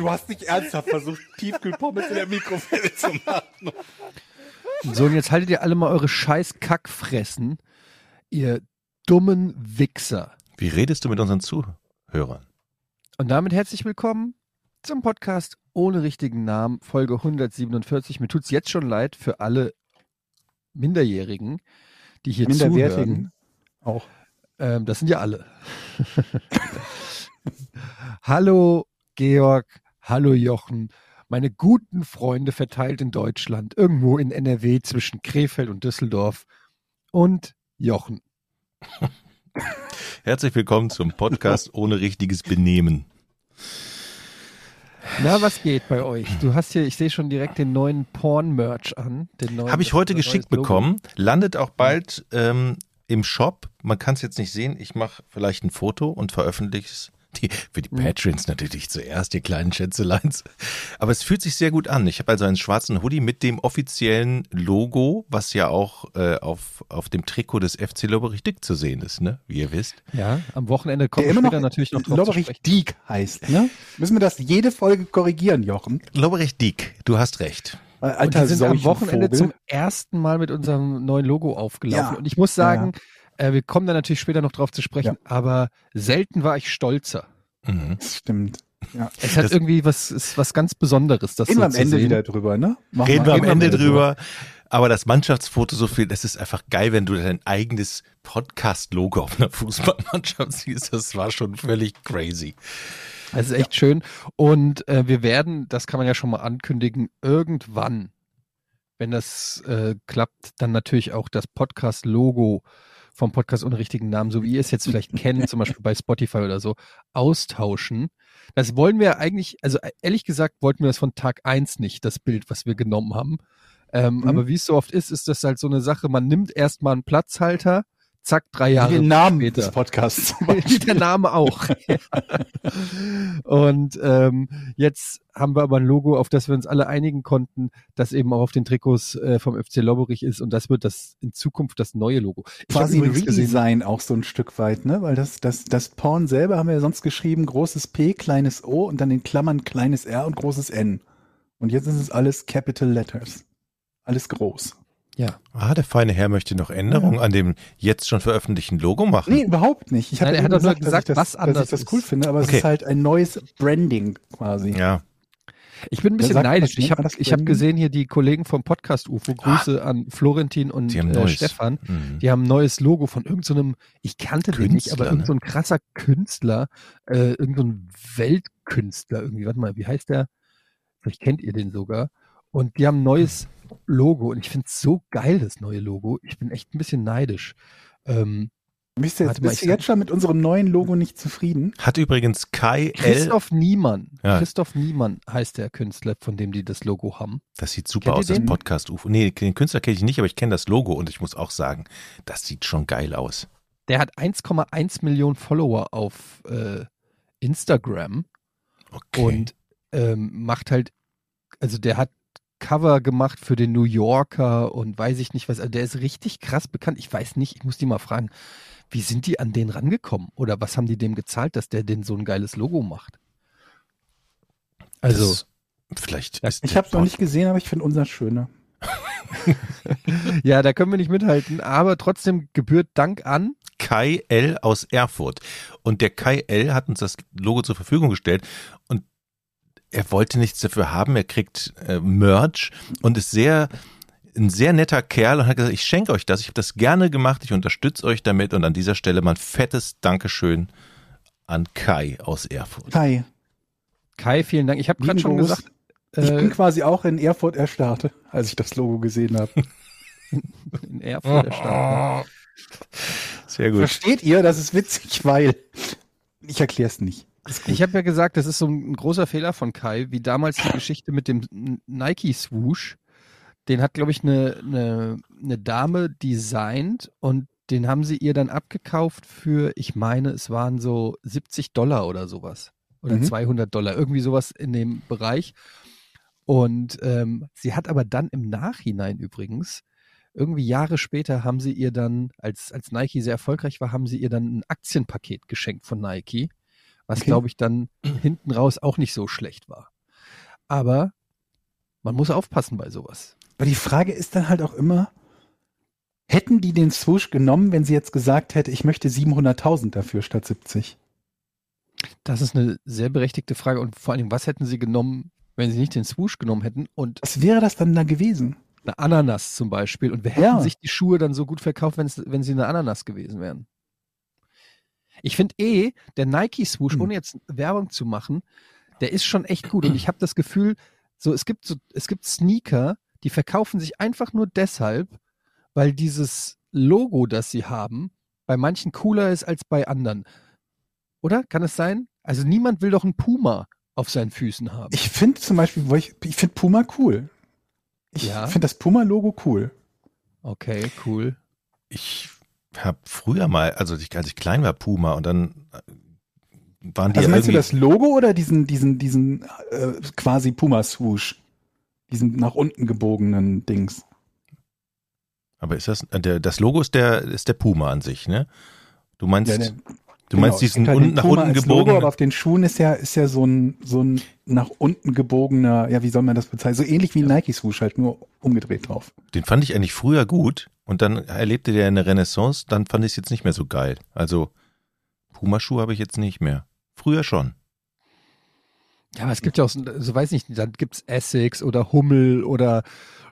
Du hast nicht ernsthaft versucht, Tiefkühlpommes in der Mikrowelle zu machen. So, und jetzt haltet ihr alle mal eure scheiß Kackfressen, ihr dummen Wichser. Wie redest du mit unseren Zuhörern? Und damit herzlich willkommen zum Podcast ohne richtigen Namen, Folge 147. Mir tut's jetzt schon leid für alle Minderjährigen, die hier zuhören. Minderwertigen. Auch. Ähm, das sind ja alle. hallo Georg, hallo Jochen, meine guten Freunde verteilt in Deutschland, irgendwo in NRW zwischen Krefeld und Düsseldorf und Jochen. Herzlich willkommen zum Podcast ohne richtiges Benehmen. Na, was geht bei euch? Du hast hier, ich sehe schon direkt den neuen Porn-Merch an. Habe ich heute das geschickt bekommen. Landet auch bald ähm, im Shop. Man kann es jetzt nicht sehen. Ich mache vielleicht ein Foto und veröffentliche es. Die, für die Patrons natürlich zuerst, die kleinen Schätzeleins. Aber es fühlt sich sehr gut an. Ich habe also einen schwarzen Hoodie mit dem offiziellen Logo, was ja auch äh, auf, auf dem Trikot des FC Lobberich Dick zu sehen ist, ne? wie ihr wisst. Ja, am Wochenende kommt immer noch später natürlich noch drauf Lobberich. Diek heißt, ne? Müssen wir das jede Folge korrigieren, Jochen? Lobberich Dick, du hast recht. Äh, Und Alter die sind am Wochenende Seuchenvogel. zum ersten Mal mit unserem neuen Logo aufgelaufen. Ja. Und ich muss sagen, äh, wir kommen da natürlich später noch drauf zu sprechen, aber selten war ich stolzer. Mhm. Das stimmt. Ja. Es hat Das- irgendwie was, ist was ganz Besonderes, das Reden so wir am zu Ende sehen. wieder drüber, ne? Machen Reden wir am Ende am Ende drüber. Aber das Mannschaftsfoto so viel, das ist einfach geil, wenn du dein eigenes Podcast-Logo auf einer Fußballmannschaft siehst. Das war schon völlig crazy. Das ist echt schön. Und äh, wir werden, das kann man ja schon mal ankündigen, irgendwann, wenn das äh, klappt, dann natürlich auch das Podcast-Logo vom Podcast ohne richtigen Namen, so wie ihr es jetzt vielleicht kennt, zum Beispiel bei Spotify oder so, austauschen. Das wollen wir eigentlich, also äh, ehrlich gesagt, wollten wir das von Tag eins nicht, das Bild, was wir genommen haben. Ähm, Mhm. Aber wie es so oft ist, ist das halt so eine Sache, man nimmt erstmal einen Platzhalter, zack, drei Jahre Wie den Namen später. des Podcasts. Wie der Name auch. Und ähm, jetzt haben wir aber ein Logo, auf das wir uns alle einigen konnten, das eben auch auf den Trikots äh, vom FC Lobberich ist und das wird das in Zukunft das neue Logo. Ich Quasi ein Redesign auch so ein Stück weit, ne? Weil das, das, das Porn selber haben wir ja sonst geschrieben, großes P, kleines O und dann in Klammern kleines R und großes N. Und jetzt ist es alles Capital Letters. Alles groß. Ja. Ah, der feine Herr möchte noch Änderungen an dem jetzt schon veröffentlichten Logo machen. Nee, überhaupt nicht. Ich Nein, habe er ja hat nur doch nur gesagt, gesagt, dass was ich das, anders dass ich das cool ist. finde, aber Okay. es ist halt ein neues Branding quasi. Ja, Ich bin ein bisschen neidisch. Ich habe hab gesehen hier die Kollegen vom Podcast UFO. Grüße an Florentin und die haben äh. Stefan. Mhm. Die haben ein neues Logo von irgendeinem, ich kannte den nicht, aber Künstler, irgendein so ein krasser Künstler, äh, irgendein Weltkünstler irgendwie. Warte mal, wie heißt der? Vielleicht kennt ihr den sogar. Und die haben ein neues Logo und ich finde es so geil, das neue Logo. Ich bin echt ein bisschen neidisch. Ähm, Bist du jetzt, bist du jetzt schon mit unserem neuen Logo nicht zufrieden? Hat übrigens Kai L. Christoph Niemann. Ja. Christoph Niemann heißt der Künstler, von dem die das Logo haben. Das sieht super Kennt aus, das den? Podcast UFO. Nee, den Künstler kenne ich nicht, aber ich kenne das Logo und ich muss auch sagen, das sieht schon geil aus. Der hat 1,1 Millionen Follower auf äh, Instagram. Okay. und ähm, macht halt, also der hat Cover gemacht für den New Yorker und weiß ich nicht was, also der ist richtig krass bekannt. Ich weiß nicht, ich muss die mal fragen, wie sind die an den rangekommen oder was haben die dem gezahlt, dass der denn so ein geiles Logo macht? Also, das, vielleicht ist Ich habe es noch nicht gesehen, aber ich finde unser schöner. ja, da können wir nicht mithalten, aber trotzdem gebührt Dank an. Kai L. aus Erfurt. Und der Kai L. hat uns das Logo zur Verfügung gestellt und er wollte nichts dafür haben. Er kriegt äh, Merch und ist sehr ein sehr netter Kerl und hat gesagt, ich schenke euch das. Ich habe das gerne gemacht. Ich unterstütze euch damit und an dieser Stelle mal ein fettes Dankeschön an Kai aus Erfurt. Kai, Kai, vielen Dank. Ich habe gerade schon gesagt, ich bin äh, quasi auch in Erfurt erstarrt, als ich das Logo gesehen habe. in Erfurt der Stadt. Sehr gut. Versteht ihr? Das ist witzig, weil ich erkläre es nicht. Ich habe ja gesagt, das ist so ein großer Fehler von Kai, wie damals die Geschichte mit dem Nike Swoosh. den hat, glaube ich, eine, eine, eine Dame designt und den haben sie ihr dann abgekauft für, ich meine, es waren so 70 Dollar oder sowas. Oder Mhm. 200 Dollar, irgendwie sowas in dem Bereich. Und ähm, sie hat aber dann im Nachhinein übrigens, irgendwie Jahre später haben sie ihr dann, als, als Nike sehr erfolgreich war, haben sie ihr dann ein Aktienpaket geschenkt von Nike, was Okay. glaube ich dann hinten raus auch nicht so schlecht war. Aber man muss aufpassen bei sowas. Aber die Frage ist dann halt auch immer, hätten die den Swoosh genommen, wenn sie jetzt gesagt hätte, ich möchte 700.000 dafür statt 70? Das ist eine sehr berechtigte Frage. Und vor allen Dingen, was hätten sie genommen, wenn sie nicht den Swoosh genommen hätten und Was wäre das dann da gewesen? eine Ananas zum Beispiel? Und wer hätten Ja. sich die Schuhe dann so gut verkauft, wenn sie eine Ananas gewesen wären? Ich finde eh, der Nike Swoosh, Hm. ohne jetzt Werbung zu machen, der ist schon echt gut. Und ich habe das Gefühl, so es gibt so, es gibt Sneaker, die verkaufen sich einfach nur deshalb, weil dieses Logo, das sie haben, bei manchen cooler ist als bei anderen. Oder? Kann es sein? Also niemand will doch einen Puma auf seinen Füßen haben. Ich finde zum Beispiel, ich, ich finde Puma cool. Ich Ja. finde das Puma-Logo cool. Okay, cool. Ich habe früher mal, also ich, als ich klein war, Puma und dann äh, waren die Also meinst du das Logo oder diesen, diesen, diesen äh, quasi Puma-Swoosh? Diesen nach unten gebogenen Dings. aber ist das, äh, der, das Logo ist der, ist der Puma an sich, ne? Du meinst, Ja, der- du genau, meinst es diesen gibt halt unten, nach unten als Logo, gebogenen, aber auf den Schuhen ist ja, ist ja so ein, so ein nach unten gebogener, ja, wie soll man das bezeichnen? So ähnlich wie ein Nike-Swoosh, halt nur umgedreht drauf. den fand ich eigentlich früher gut und dann erlebte der eine Renaissance, dann fand ich es jetzt nicht mehr so geil. Also Puma-Schuhe habe ich jetzt nicht mehr. Früher schon. Ja, aber es gibt ja auch, so, weiß nicht, dann gibt's Essex oder Hummel oder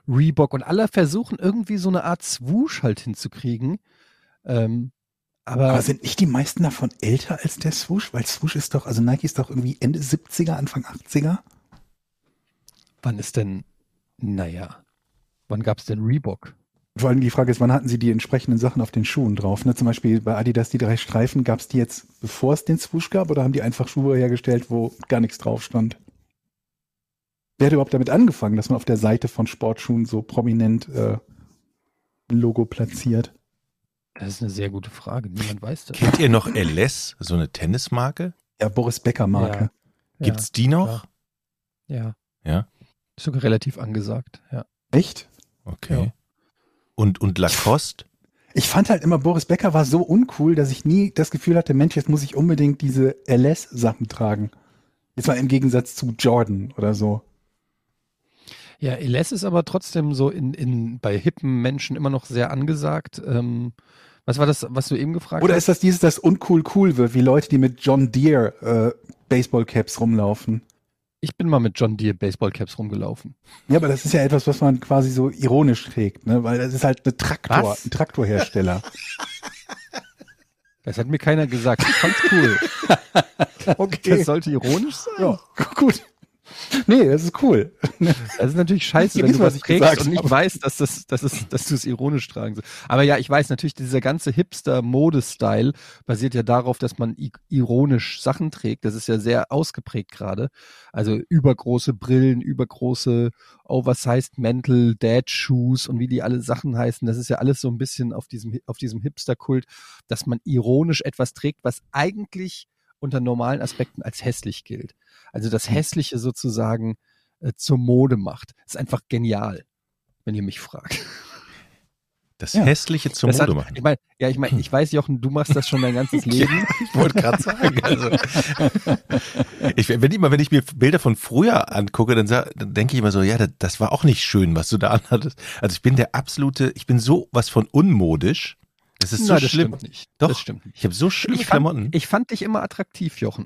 Reebok und alle versuchen irgendwie so eine Art Swoosh halt hinzukriegen. Ähm, aber, Aber sind nicht die meisten davon älter als der Swoosh? Weil Swoosh ist doch, also Nike ist doch irgendwie Ende 70er, Anfang 80er. wann ist denn, naja, wann gab's denn Reebok? Vor allem die Frage ist, wann hatten sie die entsprechenden Sachen auf den Schuhen drauf? Ne? Zum Beispiel bei Adidas die drei Streifen, gab es die jetzt, bevor es den Swoosh gab, oder haben die einfach Schuhe hergestellt, wo gar nichts drauf stand? Wer hat überhaupt damit angefangen, dass man auf der Seite von Sportschuhen so prominent äh, ein Logo platziert? Das ist eine sehr gute Frage. Niemand weiß das. Kennt ihr noch LS, so eine Tennismarke? Ja, Boris Becker Marke. Gibt's die noch? klar. Ja. Ja. Ist sogar relativ angesagt, ja. Echt? Okay. Ja. Und, und Lacoste? Ich fand halt immer, Boris Becker war so uncool, dass ich nie das Gefühl hatte, Mensch, jetzt muss ich unbedingt diese LS-Sachen tragen. Jetzt mal im Gegensatz zu Jordan oder so. Ja, LS ist aber trotzdem so in, in, bei hippen Menschen immer noch sehr angesagt. Ähm, was war das, was du eben gefragt Oder hast? ist das dieses, das uncool cool wird, wie Leute, die mit John Deere äh, Baseballcaps rumlaufen? Ich bin mal mit John Deere Baseballcaps rumgelaufen. Ja, aber das ist ja etwas, was man quasi so ironisch trägt, ne? Weil das ist halt eine Traktor, Was? ein Traktorhersteller. Das hat mir keiner gesagt. Ich fand's cool. Das sollte ironisch sein. ja, gut. Nee, das ist cool. Das ist natürlich scheiße, wenn du was trägst und nicht habe. weißt, dass, das, dass, es, dass du es ironisch tragen sollst. Aber ja, ich weiß natürlich, dieser ganze Hipster-Modestyle basiert ja darauf, dass man ironisch Sachen trägt. Das ist ja sehr ausgeprägt gerade. Also übergroße Brillen, übergroße Oversized Mantel, Dad-Shoes und wie die alle Sachen heißen. Das ist ja alles so ein bisschen auf diesem, auf diesem Hipster-Kult, dass man ironisch etwas trägt, was eigentlich unter normalen Aspekten als hässlich gilt. Also das Hässliche sozusagen äh, zur Mode macht. ist einfach genial, wenn ihr mich fragt. Das Ja. Hässliche zur Das Mode machen. Ich meine, ja, ich meine, ich weiß, Jochen, du machst das schon dein ganzes Leben. Ich wollte gerade sagen, also. Ich, wenn, immer, wenn ich mir Bilder von früher angucke, dann, dann denke ich immer so, ja, das, das war auch nicht schön, was du da anhattest. Also ich bin der absolute, ich bin so was von unmodisch. Das ist so Nein, das schlimm. stimmt nicht. Doch, das stimmt nicht. Ich habe so schlimme Ich fand, Klamotten. ich fand dich immer attraktiv, Jochen.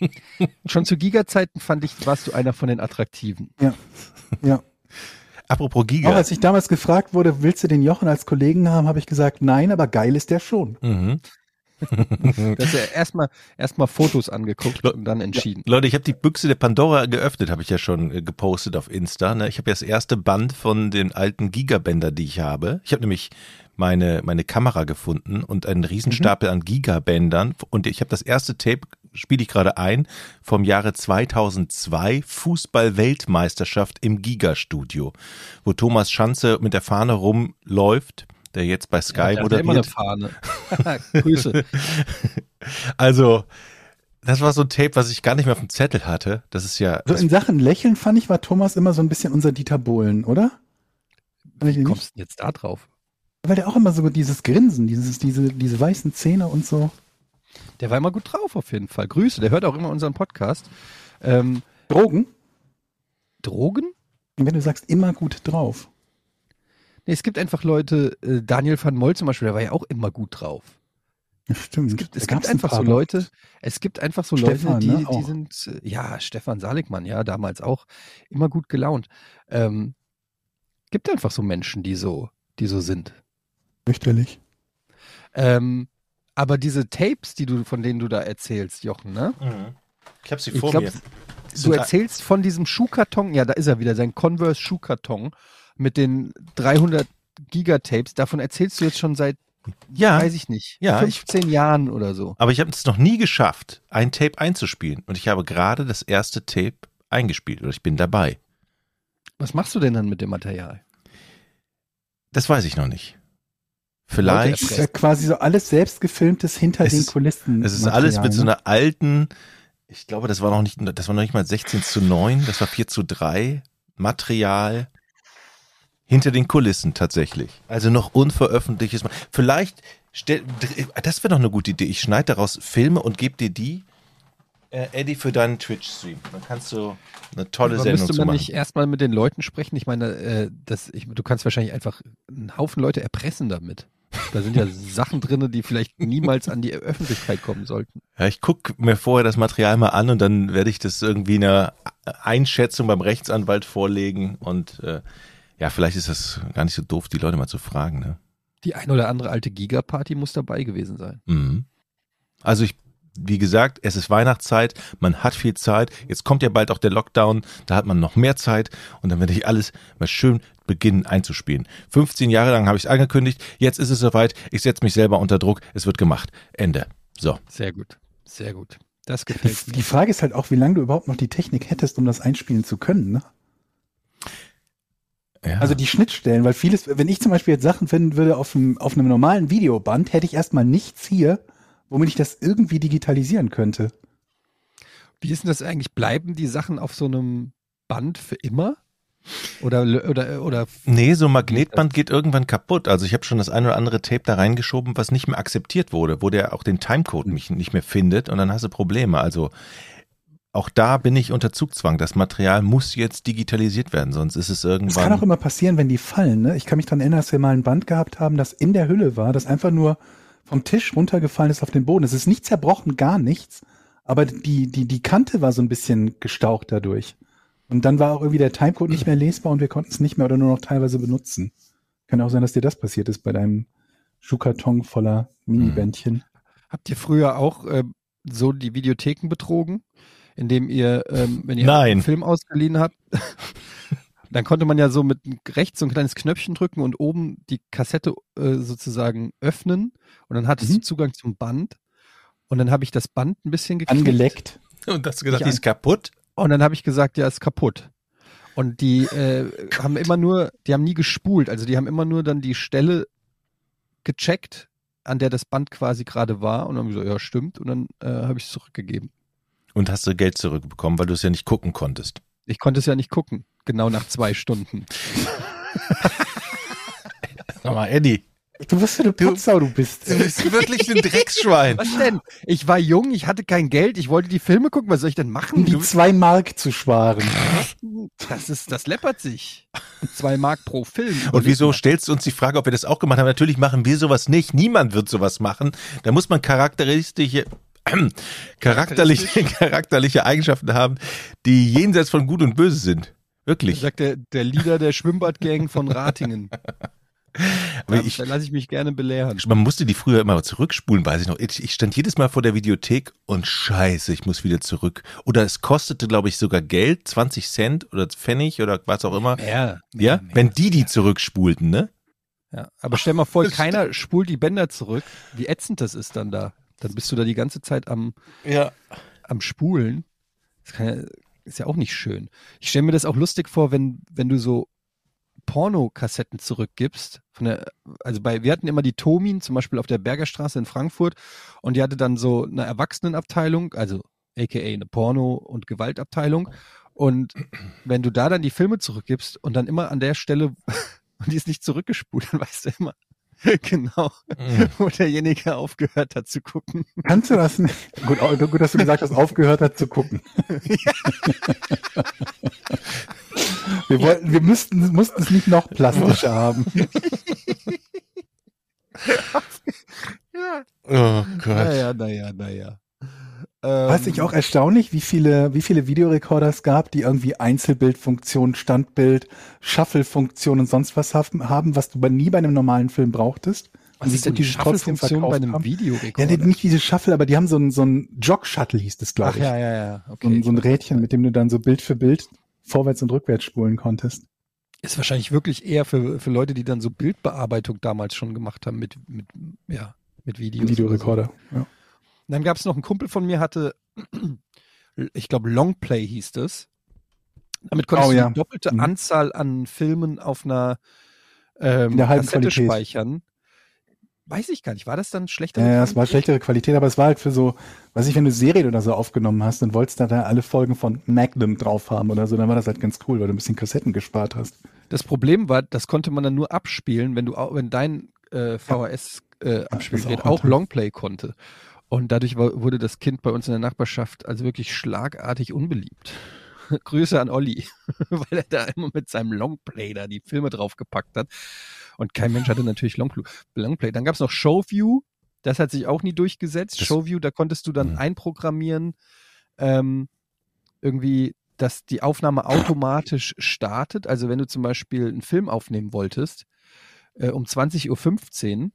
Schon zu Giga-Zeiten fand ich, warst du einer von den Attraktiven. Ja. Apropos Auch Giga. als ich damals gefragt wurde, willst du den Jochen als Kollegen haben, habe ich gesagt, nein, aber geil ist der schon. Mhm. Du hast ja erstmal erstmal Fotos angeguckt Le- und dann entschieden. Leute, ich habe die Büchse der Pandora geöffnet, habe ich ja schon äh, gepostet auf Insta. Ne? Ich habe ja das erste Band von den alten Gigabänder, die ich habe. Ich habe nämlich meine, meine Kamera gefunden und einen Riesenstapel an Gigabändern und ich habe das erste Tape spiele ich gerade ein, vom Jahre 2002 Fußball-Weltmeisterschaft im Giga-Studio, wo Thomas Schanze mit der Fahne rumläuft, der jetzt bei Sky Ja, ja immer eine moderiert. Fahne. Grüße. Also, das war so ein Tape, was ich gar nicht mehr auf dem Zettel hatte. Das ist ja, So in Sachen Lächeln fand ich, war Thomas immer so ein bisschen unser Dieter Bohlen, oder? Wie kommst du denn jetzt da drauf? Weil der auch immer so dieses Grinsen, dieses, diese, diese weißen Zähne und so. Der war immer gut drauf auf jeden Fall. Grüße, der hört auch immer unseren Podcast. Ähm, Drogen? Drogen? Wenn du sagst, immer gut drauf. Nee, es gibt einfach Leute, äh, Daniel van Moll zum Beispiel, der war ja auch immer gut drauf. Ja, stimmt. Es gibt, es gibt einfach so. Leute, es gibt einfach so Stefan, Leute, die, ne, die sind, äh, ja, Stefan Saligmann, ja, damals auch, immer gut gelaunt. Ähm, gibt einfach so Menschen, die so, die so sind. Fürchterlich. Ähm, aber diese Tapes, die du, von denen du da erzählst, Jochen, ne? Mhm. ich habe sie Ich vor glaub, mir. Du erzählst von diesem Schuhkarton, ja, da ist er wieder, sein Converse Schuhkarton mit den 300 Gigatapes. Davon erzählst du jetzt schon seit, ja, weiß ich nicht, Ja, ich- 15 Jahren oder so. aber ich habe es noch nie geschafft, ein Tape einzuspielen. Und ich habe gerade das erste Tape eingespielt oder ich bin dabei. Was machst du denn dann mit dem Material? Das weiß ich noch nicht. Das Vielleicht. ist ja quasi so alles selbst gefilmtes hinter Es den ist- Kulissen. Es ist alles mit so Material, einer alten, ich glaube, das war noch nicht, das war noch nicht mal 16 zu 9, das war 4 zu 3 Material hinter den Kulissen tatsächlich. Also noch unveröffentlichtes. Vielleicht, stell, das wäre doch eine gute Idee. Ich schneide daraus Filme und gebe dir die, äh, Eddie, für deinen Twitch-Stream. Dann kannst du eine tolle Aber Sendung müsste man machen. nicht erstmal mit den Leuten sprechen? Ich meine, äh, das, ich, du kannst wahrscheinlich einfach einen Haufen Leute erpressen damit. Da sind ja Sachen drin, die vielleicht niemals an die Öffentlichkeit kommen sollten. Ja, ich gucke mir vorher das Material mal an und dann werde ich das irgendwie in einer Einschätzung beim Rechtsanwalt vorlegen und äh, ja, vielleicht ist das gar nicht so doof, die Leute mal zu fragen. Ne? Die ein oder andere alte Giga-Party muss dabei gewesen sein. Mhm. Also ich, wie gesagt, es ist Weihnachtszeit, man hat viel Zeit, jetzt kommt ja bald auch der Lockdown, da hat man noch mehr Zeit und dann werde ich alles mal schön beginnen einzuspielen. 15 Jahre lang habe ich es angekündigt, jetzt ist es soweit, ich setze mich selber unter Druck, es wird gemacht. Ende. So. Sehr gut. Sehr gut. Das Die, gefällt mir. die Frage ist halt auch, wie lange du überhaupt noch die Technik hättest, um das einspielen zu können. Ne? Ja. Also die Schnittstellen, weil vieles, wenn ich zum Beispiel jetzt Sachen finden würde auf einem, auf einem normalen Videoband, hätte ich erstmal nichts hier, womit ich das irgendwie digitalisieren könnte. Wie ist denn das eigentlich? Bleiben die Sachen auf so einem Band für immer? Oder, oder, oder Nee, so ein Magnetband geht irgendwann kaputt. Also ich habe schon das ein oder andere Tape da reingeschoben, was nicht mehr akzeptiert wurde, wo der auch den Timecode mich nicht mehr findet und dann hast du Probleme. Also auch da bin ich unter Zugzwang. Das Material muss jetzt digitalisiert werden, sonst ist es Das kann auch irgendwann. immer passieren, wenn die fallen. Ne? Ich kann mich daran erinnern, dass wir mal ein Band gehabt haben, das in der Hülle war, das einfach nur vom Tisch runtergefallen ist auf den Boden. Es ist nicht zerbrochen, gar nichts, aber die, die, die Kante war so ein bisschen gestaucht dadurch. Und dann war auch irgendwie der Timecode nicht mehr lesbar und wir konnten es nicht mehr oder nur noch teilweise benutzen. Kann auch sein, dass dir das passiert ist bei deinem Schuhkarton voller Minibändchen. habt ihr früher auch äh, so die Videotheken betrogen, indem ihr, ähm, wenn ihr Nein. einen Film ausgeliehen habt, dann konnte man ja so mit rechts so ein kleines Knöpfchen drücken und oben die Kassette äh, sozusagen öffnen und dann hattest Mhm. du Zugang zum Band und dann habe ich das Band ein bisschen geklickt Angeleckt. Und hast du gesagt, Ja. die ist kaputt? und dann habe ich gesagt, ja, ist kaputt. Und die äh, haben immer nur, die haben nie gespult, also die haben immer nur dann die Stelle gecheckt, an der das Band quasi gerade war und dann haben gesagt, ja, stimmt und dann äh, habe ich es zurückgegeben. Und hast du Geld zurückbekommen, weil du es ja nicht gucken konntest. Ich konnte es ja nicht gucken, genau nach zwei Stunden. Sag mal, Eddie, Du wirst für eine Putzsau, du bist. du bist wirklich ein Drecksschwein. Was denn? Ich war jung, ich hatte kein Geld, ich wollte die Filme gucken, was soll ich denn machen? Um die zwei Mark zu sparen. das ist, das läppert sich. Zwei Mark pro Film. Und wieso mal. stellst du uns die Frage, ob wir das auch gemacht haben? Natürlich machen wir sowas nicht. Niemand wird sowas machen. Da muss man charakteristische, charakterliche, charakterliche Eigenschaften haben, die jenseits von Gut und Böse sind. Wirklich. Sagt der, der Leader der Schwimmbadgang von Ratingen. Aber Da, ich, da lasse ich mich gerne belehren. man musste die früher immer zurückspulen, weiß ich noch. Ich ich stand jedes Mal vor der Videothek und scheiße, ich muss wieder zurück. Oder es kostete, glaube ich, sogar Geld, 20 Cent oder Pfennig oder was auch immer. Mehr. Ja, wenn die die zurückspulten, ne? Ja, aber stell mal vor, keiner spult die Bänder zurück. Wie ätzend das ist dann da. Dann bist du da die ganze Zeit am, Ja. am Spulen. Das kann ja, ist ja auch nicht schön. Ich stelle mir das auch lustig vor, wenn, wenn du so Pornokassetten zurückgibst. Von der, also bei, wir hatten immer die Tomin, zum Beispiel auf der Bergerstraße in Frankfurt, und die hatte dann so eine Erwachsenenabteilung, also aka eine Porno- und Gewaltabteilung. Und wenn du da dann die Filme zurückgibst und dann immer an der Stelle, und die ist nicht zurückgespult, dann weißt du immer genau, Mhm. wo derjenige aufgehört hat zu gucken. Kannst du das nicht? Gut, gut, dass du gesagt hast, aufgehört hat zu gucken. Wir, wollten, wir müssten, mussten es nicht noch plastischer haben. Ja. Oh Gott. Naja, naja, naja. Ähm, Weiß ich auch erstaunlich, wie viele, wie viele Videorekorder es gab, die irgendwie Einzelbildfunktion, Standbild, Shuffle-Funktion und sonst was haben, was du bei, nie bei einem normalen Film brauchtest. Was Und ist denn die Shuffle-Funktion bei einem. Videorekorder? Ja, nicht diese Shuffle, aber die haben so ein, so ein Jog-Shuttle hieß das, Ach glaube ich. ja, ja, ja. so Okay. ein, so ein Rädchen, mit dem du dann so Bild für Bild vorwärts und rückwärts spulen konntest. Ist wahrscheinlich wirklich eher für, für Leute, die dann so Bildbearbeitung damals schon gemacht haben mit, mit, ja, mit Videos. Videorekorder. Ja. Und dann gab es noch einen Kumpel von mir, hatte, ich glaube, Longplay hieß das. Damit konntest Oh, du ja. die doppelte Mhm. Anzahl an Filmen auf einer ähm, Kassette Qualität. speichern. Weiß ich gar nicht. War das dann schlechter? Ja, ja, es war schlechtere Qualität, aber es war halt für so, weiß ich, wenn du Serien oder so aufgenommen hast und wolltest da, da alle Folgen von Magnum drauf haben oder so, dann war das halt ganz cool, weil du ein bisschen Kassetten gespart hast. Das Problem war, das konnte man dann nur abspielen, wenn du auch, wenn dein äh, VHS äh, Abspielgerät auch auch. Longplay konnte. Und dadurch wurde das Kind bei uns in der Nachbarschaft also wirklich schlagartig unbeliebt. Grüße an Olli, weil er da immer mit seinem Longplay da die Filme draufgepackt hat. Und kein Mensch hatte natürlich Longplay. Longplay. Dann gab es noch Showview, das hat sich auch nie durchgesetzt. Das- Showview, da konntest du dann Mhm. einprogrammieren, ähm, irgendwie, dass die Aufnahme automatisch startet. Also wenn du zum Beispiel einen Film aufnehmen wolltest, äh, um 20.15 Uhr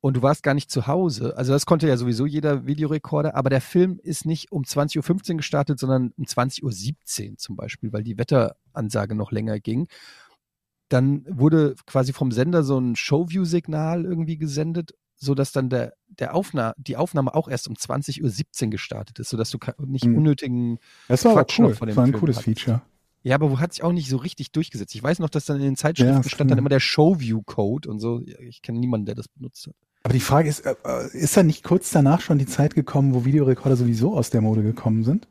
und du warst gar nicht zu Hause, also das konnte ja sowieso jeder Videorekorder, aber der Film ist nicht um 20.15 Uhr gestartet, sondern um 20.17 Uhr zum Beispiel, weil die Wetteransage noch länger ging. Dann wurde quasi vom Sender so ein Showview-Signal irgendwie gesendet, sodass dann der, der Aufna die Aufnahme auch erst um 20.17 Uhr gestartet ist, sodass du nicht Mhm. unnötigen Das war Quatsch cool. von dem Das war ein Film cooles hat. Feature. Ja, aber wo hat sich auch nicht so richtig durchgesetzt? Ich weiß noch, dass dann in den Zeitschriften Ja, stand dann immer der Showview-Code und so. Ich kenne niemanden, der das benutzt hat. Aber die Frage ist, äh, äh, ist da nicht kurz danach schon die Zeit gekommen, wo Videorekorder sowieso aus der Mode gekommen sind?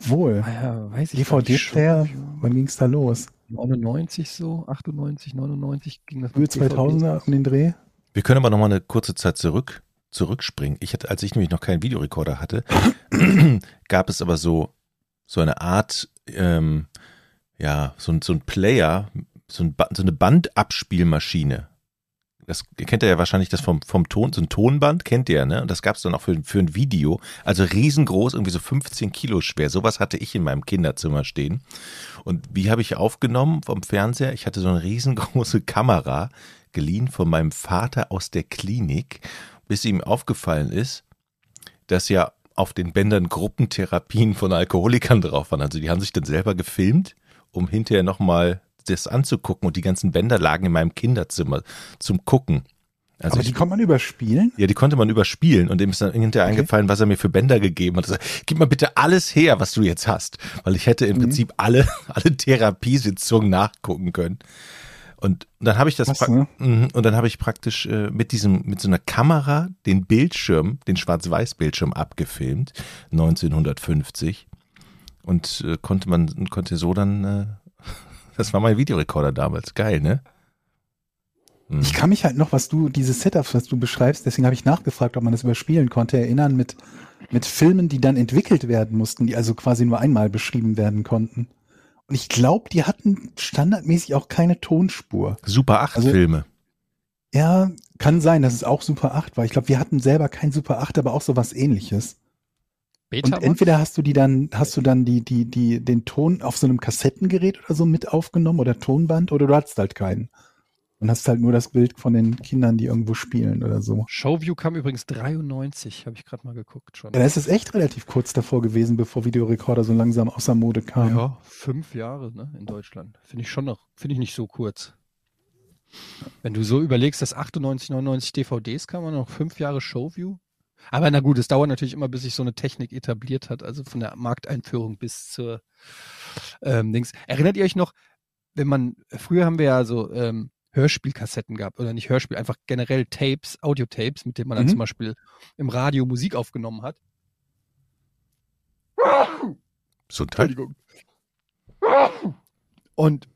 Wohl. Ah ja, weiß ich. DVD-Player, wann ging's da los? 99 so, 98, 99 ging das. Frühe mit DVD. 2000er um den Dreh? Wir können aber noch mal eine kurze Zeit zurück, zurückspringen. Ich hatte, als ich nämlich noch keinen Videorekorder hatte, gab es aber so, so eine Art, ähm, ja, so, ein- so ein Player, so, ein, so eine Bandabspielmaschine. Das kennt ihr ja wahrscheinlich das vom, vom Ton, so ein Tonband kennt ihr, ne? Und das gab es dann auch für, für ein Video. Also riesengroß, irgendwie so 15 Kilo schwer. Sowas hatte ich in meinem Kinderzimmer stehen. Und wie habe ich aufgenommen vom Fernseher? Ich hatte so eine riesengroße Kamera geliehen von meinem Vater aus der Klinik, bis ihm aufgefallen ist, dass ja auf den Bändern Gruppentherapien von Alkoholikern drauf waren. Also die haben sich dann selber gefilmt, um hinterher nochmal das anzugucken und die ganzen Bänder lagen in meinem Kinderzimmer zum Gucken. Also aber ich, die kann man überspielen? ja, die konnte man überspielen und dem ist dann hinterher Okay. eingefallen, was er mir für Bänder gegeben hat. Sagt, Gib mal bitte alles her, was du jetzt hast, weil ich hätte im Mhm. Prinzip alle, alle Therapiesitzungen nachgucken können. Und dann habe ich das pra- ne? Mhm, und dann habe ich praktisch äh, mit diesem mit so einer Kamera den Bildschirm, den Schwarz-Weiß-Bildschirm abgefilmt 1950 und äh, konnte man konnte so dann äh, das war mein Videorekorder damals, geil, ne? Mhm. Ich kann mich halt noch, was du, diese Setups, was du beschreibst, deswegen habe ich nachgefragt, ob man das überspielen konnte, erinnern mit, mit Filmen, die dann entwickelt werden mussten, die also quasi nur einmal beschrieben werden konnten. Und ich glaube, die hatten standardmäßig auch keine Tonspur. Super 8 Also- Filme. Ja, kann sein, dass es auch Super 8 war. Ich glaube, wir hatten selber kein Super 8, aber auch sowas ähnliches. Beta Und entweder hast du die dann, hast du dann die, die, die, den Ton auf so einem Kassettengerät oder so mit aufgenommen oder Tonband oder du hattest halt keinen. Und hast halt nur das Bild von den Kindern, die irgendwo spielen oder so. Showview kam übrigens 93, habe ich gerade mal geguckt schon. Ja, da ist es echt relativ kurz davor gewesen, bevor Videorekorder so langsam außer Mode kamen. Ja, fünf Jahre ne, in Deutschland. Finde ich schon noch, finde ich nicht so kurz. Wenn du so überlegst, dass 98, 99 DVDs kamen noch fünf Jahre Showview. Aber na gut, es dauert natürlich immer, bis sich so eine Technik etabliert hat, also von der Markteinführung bis zur ähm, Dings. Erinnert ihr euch noch, wenn man, früher haben wir ja so ähm, Hörspielkassetten gehabt, oder nicht Hörspiel, einfach generell Tapes, Audiotapes, mit denen man dann Mhm. zum Beispiel im Radio Musik aufgenommen hat. Gesundheit. Entschuldigung. Und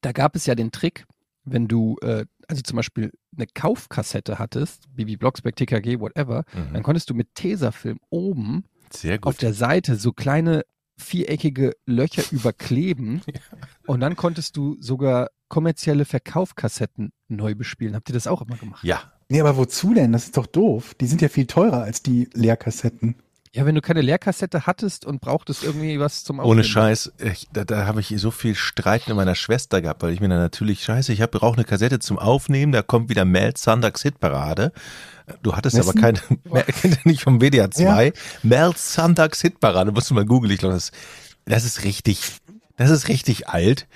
da gab es ja den Trick, wenn du, äh, also zum Beispiel eine Kaufkassette hattest, Bibi Blocksberg, TKG, whatever, dann Mhm. konntest du mit Tesafilm oben auf der Seite so kleine viereckige Löcher überkleben und dann konntest du sogar kommerzielle Verkaufkassetten neu bespielen. Habt ihr das auch immer gemacht? Ja, Nee, aber wozu denn? Das ist doch doof. Die sind ja viel teurer als die Leerkassetten. Ja, wenn du keine Leerkassette hattest und brauchtest irgendwie was zum ohne Aufnehmen. Scheiß. Ich, da da habe ich so viel Streit mit meiner Schwester gehabt, weil ich mir dann natürlich, scheiße, ich brauche eine Kassette zum Aufnehmen, da kommt wieder Mel Sanders Hitparade. Du hattest aber Wessen? keine, kennt ihr nicht vom WDR 2. Mel Sanders Hitparade, musst du mal googeln, ich glaube, das, das ist richtig, das ist richtig alt.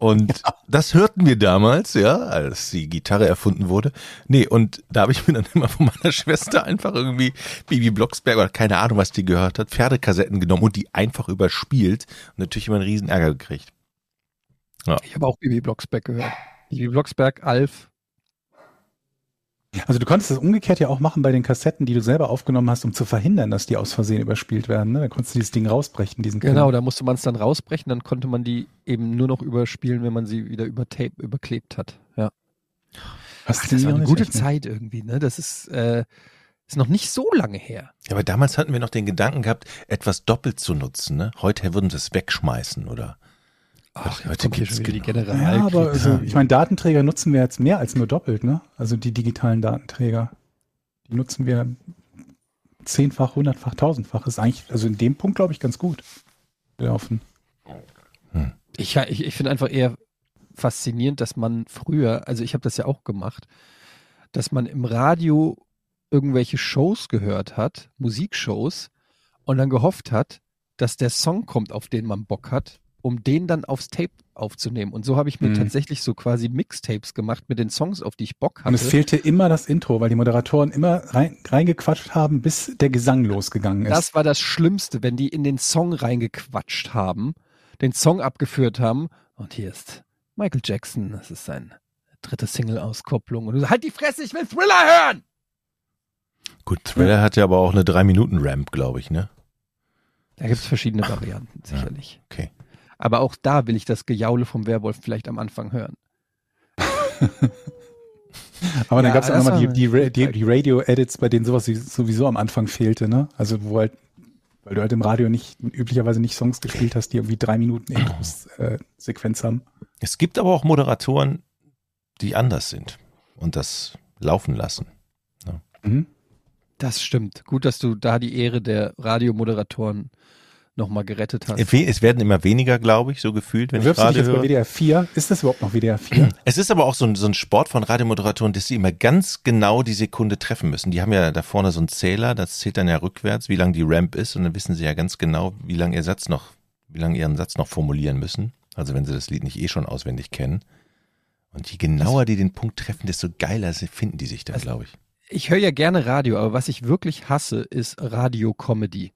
Und das hörten wir damals, ja, als die Gitarre erfunden wurde. Nee, und da habe ich mir dann immer von meiner Schwester einfach irgendwie Bibi Blocksberg oder keine Ahnung, was die gehört hat, Pferdekassetten genommen und die einfach überspielt und natürlich immer einen riesen Ärger gekriegt. Ich habe auch Bibi Blocksberg gehört. Bibi Blocksberg, Alf. Also du konntest das umgekehrt ja auch machen bei den Kassetten, die du selber aufgenommen hast, um zu verhindern, dass die aus Versehen überspielt werden. Ne? Da konntest du dieses Ding rausbrechen, diesen Genau, Film. da musste man es dann rausbrechen, dann konnte man die eben nur noch überspielen, wenn man sie wieder über Tape überklebt hat. Ja. Ach, das war eine gute echt, ne? Zeit irgendwie, ne? Das ist, äh, ist noch nicht so lange her. Ja, aber damals hatten wir noch den Gedanken gehabt, etwas doppelt zu nutzen. Ne? Heute würden sie es wegschmeißen oder. Ach, Heute schon wieder die genau. General. Ja, aber also, ich meine, Datenträger nutzen wir jetzt mehr als nur doppelt, ne? Also die digitalen Datenträger. Die nutzen wir zehnfach, hundertfach, tausendfach. Ist eigentlich, also in dem Punkt, glaube ich, ganz gut gelaufen. Ich, ich, ich finde einfach eher faszinierend, dass man früher, also ich habe das ja auch gemacht, dass man im Radio irgendwelche Shows gehört hat, Musikshows, und dann gehofft hat, dass der Song kommt, auf den man Bock hat, um den dann aufs Tape aufzunehmen. Und so habe ich mir Mhm. tatsächlich so quasi Mixtapes gemacht mit den Songs, auf die ich Bock Und es hatte. fehlte immer das Intro, weil die Moderatoren immer rein, reingequatscht haben, bis der Gesang losgegangen ist. Das war das Schlimmste, wenn die in den Song reingequatscht haben, den Song abgeführt haben. Und hier ist Michael Jackson, das ist seine dritte Single-Auskopplung. Und du sagst, halt die Fresse, ich will Thriller hören! Gut, Thriller hat ja aber auch eine 3-Minuten-Ramp, glaube ich, ne? Da gibt es verschiedene Varianten, sicherlich. Okay. Aber auch da will ich das Gejaule vom Werwolf vielleicht am Anfang hören. Aber dann Ja, gab es auch nochmal die, die, die, die Radio-Edits, bei denen sowas wie- sowieso am Anfang fehlte, ne? Also wo halt, weil du halt im Radio nicht, üblicherweise nicht Songs gespielt hast, die irgendwie drei Minuten Intros äh, haben. Es gibt aber auch Moderatoren, die anders sind und das laufen lassen. Mhm. Das stimmt. Gut, dass du da die Ehre der Radiomoderatoren nochmal gerettet hast. Es werden immer weniger, glaube ich, so gefühlt, wenn ich Wirfst du dich gerade jetzt bei höre. WDR 4? Ist das überhaupt noch WDR 4? Es ist aber auch so ein, so ein Sport von Radiomoderatoren, dass sie immer ganz genau die Sekunde treffen müssen. Die haben ja da vorne so einen Zähler, das zählt dann ja rückwärts, wie lang die Ramp ist und dann wissen sie ja ganz genau, wie lang ihr Satz noch, wie lange ihren Satz noch formulieren müssen. Also wenn sie das Lied nicht eh schon auswendig kennen. Und je genauer die den Punkt treffen, desto geiler sie- finden die sich dann, Also- glaube ich. ich höre ja gerne Radio, aber was ich wirklich hasse, ist Radio-Comedy.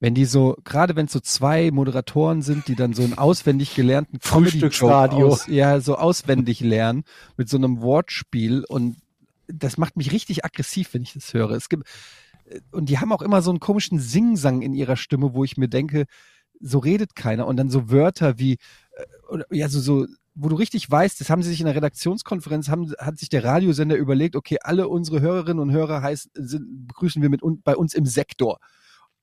Wenn die so, gerade wenn es so zwei Moderatoren sind, die dann so einen auswendig gelernten Frühstücksradio. Aus, ja, so auswendig lernen mit so einem Wortspiel und das macht mich richtig aggressiv, wenn ich das höre. Es gibt, und die haben auch immer so einen komischen Singsang in ihrer Stimme, wo ich mir denke, so redet keiner und dann so Wörter wie, äh, ja, so, so, wo du richtig weißt, das haben sie sich in der Redaktionskonferenz, haben, hat sich der Radiosender überlegt, okay, alle unsere Hörerinnen und Hörer heißt, sind, begrüßen wir mit bei uns im Sektor.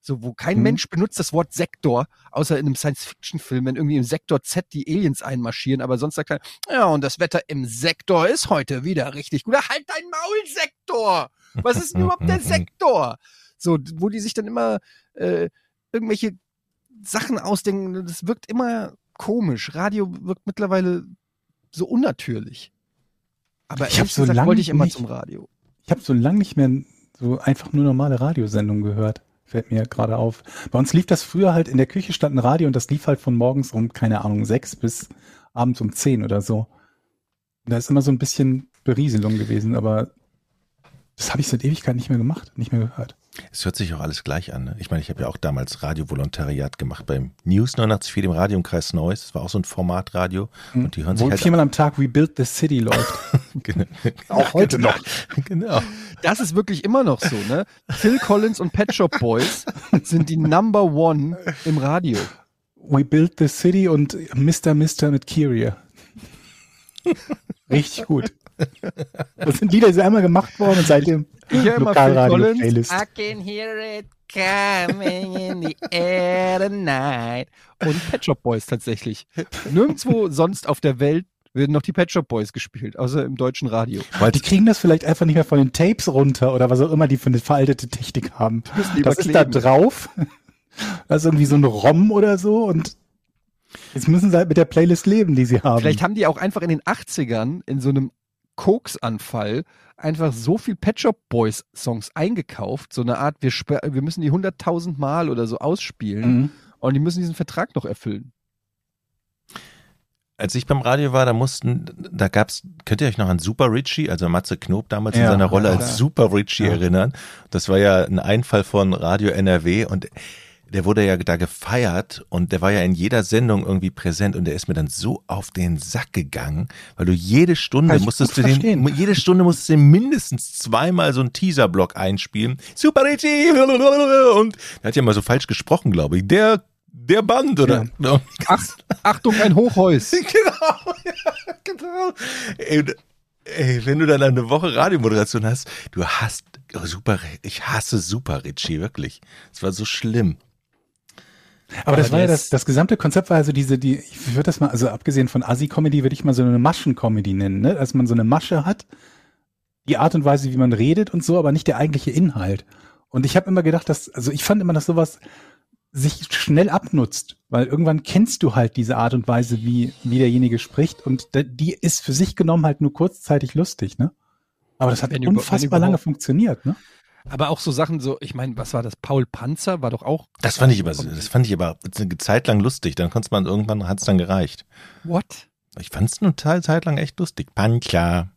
So, wo kein Mhm. Mensch benutzt das Wort Sektor, außer in einem Science-Fiction-Film, wenn irgendwie im Sektor Z die Aliens einmarschieren, aber sonst sagt keiner, ja, und das Wetter im Sektor ist heute wieder richtig gut. Halt dein Maul, Sektor! Was ist denn überhaupt der Sektor? So, wo die sich dann immer äh, irgendwelche Sachen ausdenken, das wirkt immer komisch. Radio wirkt mittlerweile so unnatürlich. Aber Ich so gesagt wollte ich immer nicht- zum Radio. Ich habe so lange nicht mehr so einfach nur normale Radiosendungen gehört. Fällt mir gerade auf. Bei uns lief das früher halt in der Küche stand ein Radio und das lief halt von morgens um, keine Ahnung, sechs bis abends um zehn oder so. Und da ist immer so ein bisschen Berieselung gewesen, aber Das habe ich seit Ewigkeit nicht mehr gemacht, nicht mehr gehört. Es hört sich auch alles gleich an. Ne? Ich meine, ich habe ja auch damals Radiovolontariat gemacht beim News 89.4, dem Radio im Kreis Neuss. Das war auch so ein Formatradio. Und die hören sich Wo halt viermal am Tag Rebuild the City läuft. genau. Auch heute noch. genau. Das ist wirklich immer noch so, ne? Phil Collins und Pet Shop Boys sind die Number One im Radio. We Built the City und Mr. Mr. mit Kyrie. Richtig gut. Das sind Lieder, die sind einmal gemacht worden und seitdem Ich höre immer Phil Collins. Lokalradio-Playlist. I can hear it coming in the air tonight. Und Pet Shop Boys tatsächlich. Nirgendwo sonst auf der Welt werden noch die Pet Shop Boys gespielt, außer im deutschen Radio. Weil die kriegen das vielleicht einfach nicht mehr von den Tapes runter oder was auch immer die für eine veraltete Technik haben. Das ist da drauf. Das ist irgendwie so ein ROM oder so und jetzt müssen sie halt mit der Playlist leben, die sie haben. Vielleicht haben die auch einfach in den 80ern in so einem Koksanfall einfach so viel Pet Shop Boys Songs eingekauft, so eine Art, wir, wir müssen die 100.000 Mal oder so ausspielen Mhm. und die müssen diesen Vertrag noch erfüllen. Als ich beim Radio war, da mussten, da gab's, könnt ihr euch noch an Super Richie, also Matze Knob damals in Ja, seiner Rolle ja, als. Super Richie Ja. erinnern? Das war ja ein Einfall von Radio NRW und der wurde ja da gefeiert und der war ja in jeder Sendung irgendwie präsent und der ist mir dann so auf den Sack gegangen, weil du jede Stunde musstest du den, jede Stunde musstest du den mindestens zweimal so einen Teaserblock einspielen. Super Richie! Und der hat ja mal so falsch gesprochen, glaube ich. Der, der Band oder? Ach, Achtung, ein Hochhäus. genau, ja, genau. Ey, ey, wenn du dann eine Woche Radiomoderation hast, du hast oh, super, ich hasse Super Richie, wirklich. Es war so schlimm. Aber das war ja das, das gesamte Konzept war also diese, die, ich würde das mal, also abgesehen von Assi-Comedy, würde ich mal so eine Maschen-Comedy nennen, ne? Dass man so eine Masche hat, die Art und Weise, wie man redet und so, aber nicht der eigentliche Inhalt. Und ich habe immer gedacht, dass, also ich fand immer, dass sowas sich schnell abnutzt, weil irgendwann kennst du halt diese Art und Weise, wie, wie derjenige spricht und die ist für sich genommen halt nur kurzzeitig lustig, ne? Aber das hat Wenn unfassbar lange funktioniert, ne? Aber auch so Sachen so, ich meine, was war das? Paul Panzer war doch auch. Das fand ich aber, das fand ich aber eine Zeit lang lustig. Dann konnte man irgendwann hat's dann gereicht. What? Ich fand es eine Zeit lang echt lustig. Pancha.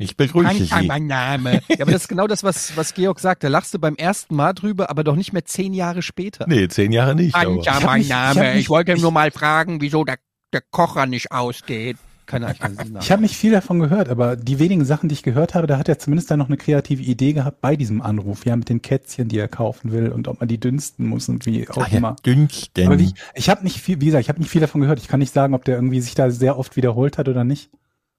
Ich begrüße Panzer, Sie. mein Name. Ja, aber das ist genau das, was, was Georg sagt. Da lachst du beim ersten Mal drüber, aber doch nicht mehr zehn Jahre später. Nee, zehn Jahre nicht. Panzer, Ich mein mich- ich Name. Ich, mich- wollte ich- nur mal fragen, wieso der, der Kocher nicht ausgeht. Keine Ahnung. ich habe nicht viel davon gehört, aber die wenigen Sachen, die ich gehört habe, da hat er zumindest dann noch eine kreative Idee gehabt bei diesem Anruf, ja, mit den Kätzchen, die er kaufen will und ob man die dünsten muss und wie auch Ach ja, immer. Dünsten. Aber wie, ich habe nicht viel, wie gesagt, ich habe nicht viel davon gehört. Ich kann nicht sagen, ob der irgendwie sich da sehr oft wiederholt hat oder nicht.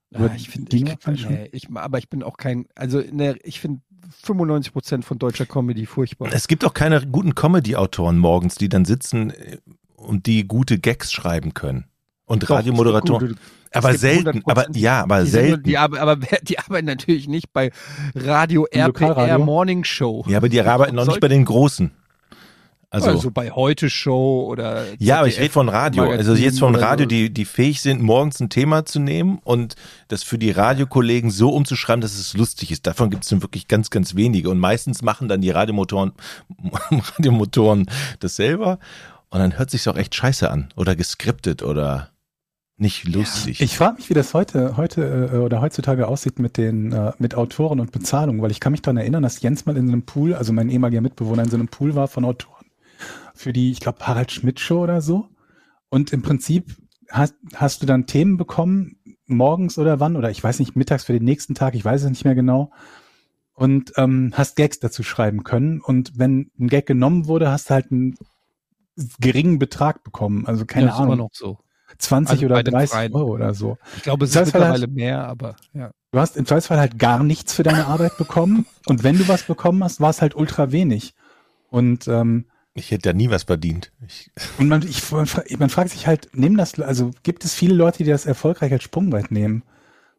Ja, Aber ich finde, die ich, nee, ich, aber ich bin auch kein, also ne, ich finde 95 Prozent von deutscher Comedy furchtbar. Es gibt auch keine guten Comedy-Autoren morgens, die dann sitzen äh, und die gute Gags schreiben können. Und Doch, Radiomoderatoren. Aber selten, aber 100%. ja, aber die selten. Die, aber, aber die arbeiten natürlich nicht bei Radio Im RPR Lokalradio? Morning Show. ja, aber die arbeiten noch nicht bei den Großen. Also, Also, bei Heute Show oder ja, aber ich ZDF rede von Radio. Also Magazin jetzt von Radio, die, die fähig sind, morgens ein Thema zu nehmen und das für die Radiokollegen so umzuschreiben, dass es lustig ist. Davon gibt es nun wirklich ganz, ganz wenige. Und meistens machen dann die Radiomotoren, Radiomotoren das selber. Und dann hört sich auch echt scheiße an. Oder geskriptet oder nicht lustig. Ich frage mich, wie das heute, heute äh, oder heutzutage aussieht mit den äh, mit Autoren und Bezahlung, weil ich kann mich daran erinnern, dass Jens mal in so einem Pool, also mein ehemaliger Mitbewohner in so einem Pool war von Autoren für die, ich glaube Harald Schmidt Show oder so. Und im Prinzip hast, hast du dann Themen bekommen morgens oder wann oder ich weiß nicht mittags für den nächsten Tag, ich weiß es nicht mehr genau. Und ähm, hast Gags dazu schreiben können. Und wenn ein Gag genommen wurde, hast du halt einen geringen Betrag bekommen. Also keine ja, ist immer Ahnung. noch so. 20 Also oder den 30 Freien. Euro oder so. Ich glaube, es ist mittlerweile mehr, aber ja. Du hast im Zweifelsfall halt gar nichts für deine Arbeit bekommen und wenn du was bekommen hast, war es halt ultra wenig. Und, ähm, Ich hätte da nie was verdient. Ich, und man, ich, man fragt sich halt, nehmen das, also gibt es viele Leute, die das erfolgreich als Sprungbrett nehmen?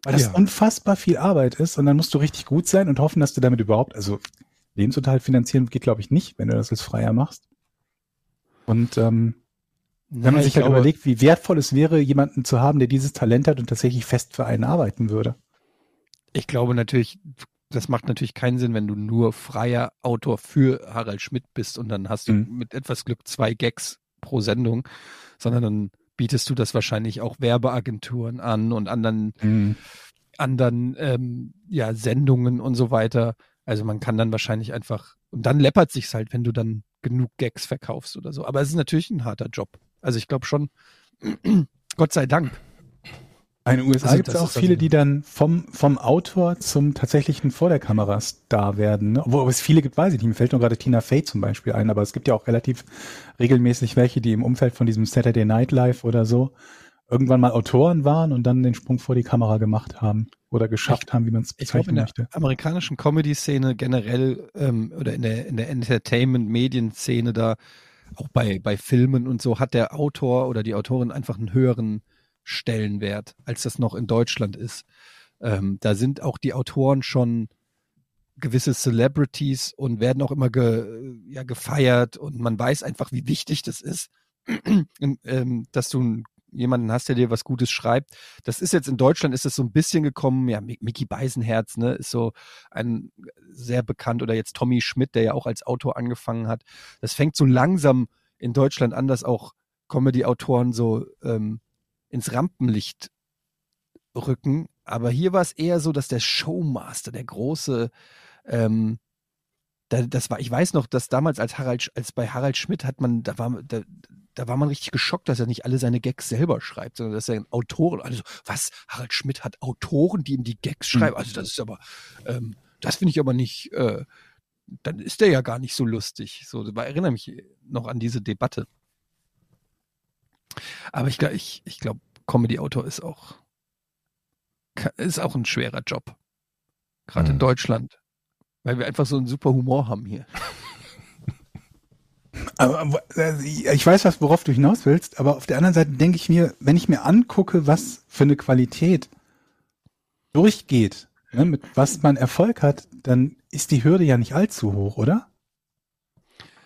Weil das Ja. unfassbar viel Arbeit ist und dann musst du richtig gut sein und hoffen, dass du damit überhaupt, also Lebensunterhalt finanzieren geht, glaube ich, nicht, wenn du das als Freier machst. Und ähm, wenn man sich ich halt glaube, überlegt, wie wertvoll es wäre, jemanden zu haben, der dieses Talent hat und tatsächlich fest für einen arbeiten würde. Ich glaube natürlich, das macht natürlich keinen Sinn, wenn du nur freier Autor für Harald Schmidt bist und dann hast du Mhm. mit etwas Glück zwei Gags pro Sendung, sondern dann bietest du das wahrscheinlich auch Werbeagenturen an und anderen, anderen ähm, ja, Sendungen und so weiter. Also man kann dann wahrscheinlich einfach, und dann läppert sich's halt, wenn du dann genug Gags verkaufst oder so. Aber es ist natürlich ein harter Job. Also ich glaube schon, Gott sei Dank. In den USA Also gibt es auch viele, also- die dann vom, vom Autor zum tatsächlichen vor der Kamera Star werden. Ne? Obwohl es viele gibt, weiß ich nicht. Mir fällt nur gerade Tina Fey zum Beispiel ein, aber es gibt ja auch relativ regelmäßig welche, die im Umfeld von diesem Saturday Night Live oder so irgendwann mal Autoren waren und dann den Sprung vor die Kamera gemacht haben oder geschafft haben, wie man es Ich glaube, in bezeichnen der möchte. amerikanischen Comedy-Szene generell ähm, oder in der, in der Entertainment-Medien-Szene da, auch bei, bei Filmen und so, hat der Autor oder die Autorin einfach einen höheren Stellenwert, als das noch in Deutschland ist. Ähm, da sind auch die Autoren schon gewisse Celebrities und werden auch immer ge, ja, gefeiert und man weiß einfach, wie wichtig das ist, ähm, dass du einen jemanden hast, der dir was Gutes schreibt. Das ist jetzt in Deutschland ist es so ein bisschen gekommen, ja, Mi- Mickey Beisenherz, ne, ist so ein sehr bekannt oder jetzt Tommy Schmidt, der ja auch als Autor angefangen hat. Das fängt so langsam in Deutschland an, dass auch Comedy-Autoren so ähm, ins Rampenlicht rücken. Aber hier war es eher so, dass der Showmaster, der große, ähm, da, das war, ich weiß noch, dass damals als Harald, als bei Harald Schmidt hat man, da war, da, da war man richtig geschockt, dass er nicht alle seine Gags selber schreibt, sondern dass er Autoren, also was, Harald Schmidt hat Autoren, die ihm die Gags schreiben, also das ist aber, ähm, das finde ich aber nicht, äh, dann ist der ja gar nicht so lustig. So, ich erinnere mich noch an diese Debatte. Aber ich glaube, ich, ich glaube, Comedy-Autor ist auch, ist auch ein schwerer Job. Gerade in Mhm. Deutschland. Weil wir einfach so einen super Humor haben hier. Aber äh, ich weiß, was, worauf du hinaus willst, aber auf der anderen Seite denke ich mir, wenn ich mir angucke, was für eine Qualität durchgeht, ne, mit was man Erfolg hat, dann ist die Hürde ja nicht allzu hoch, oder?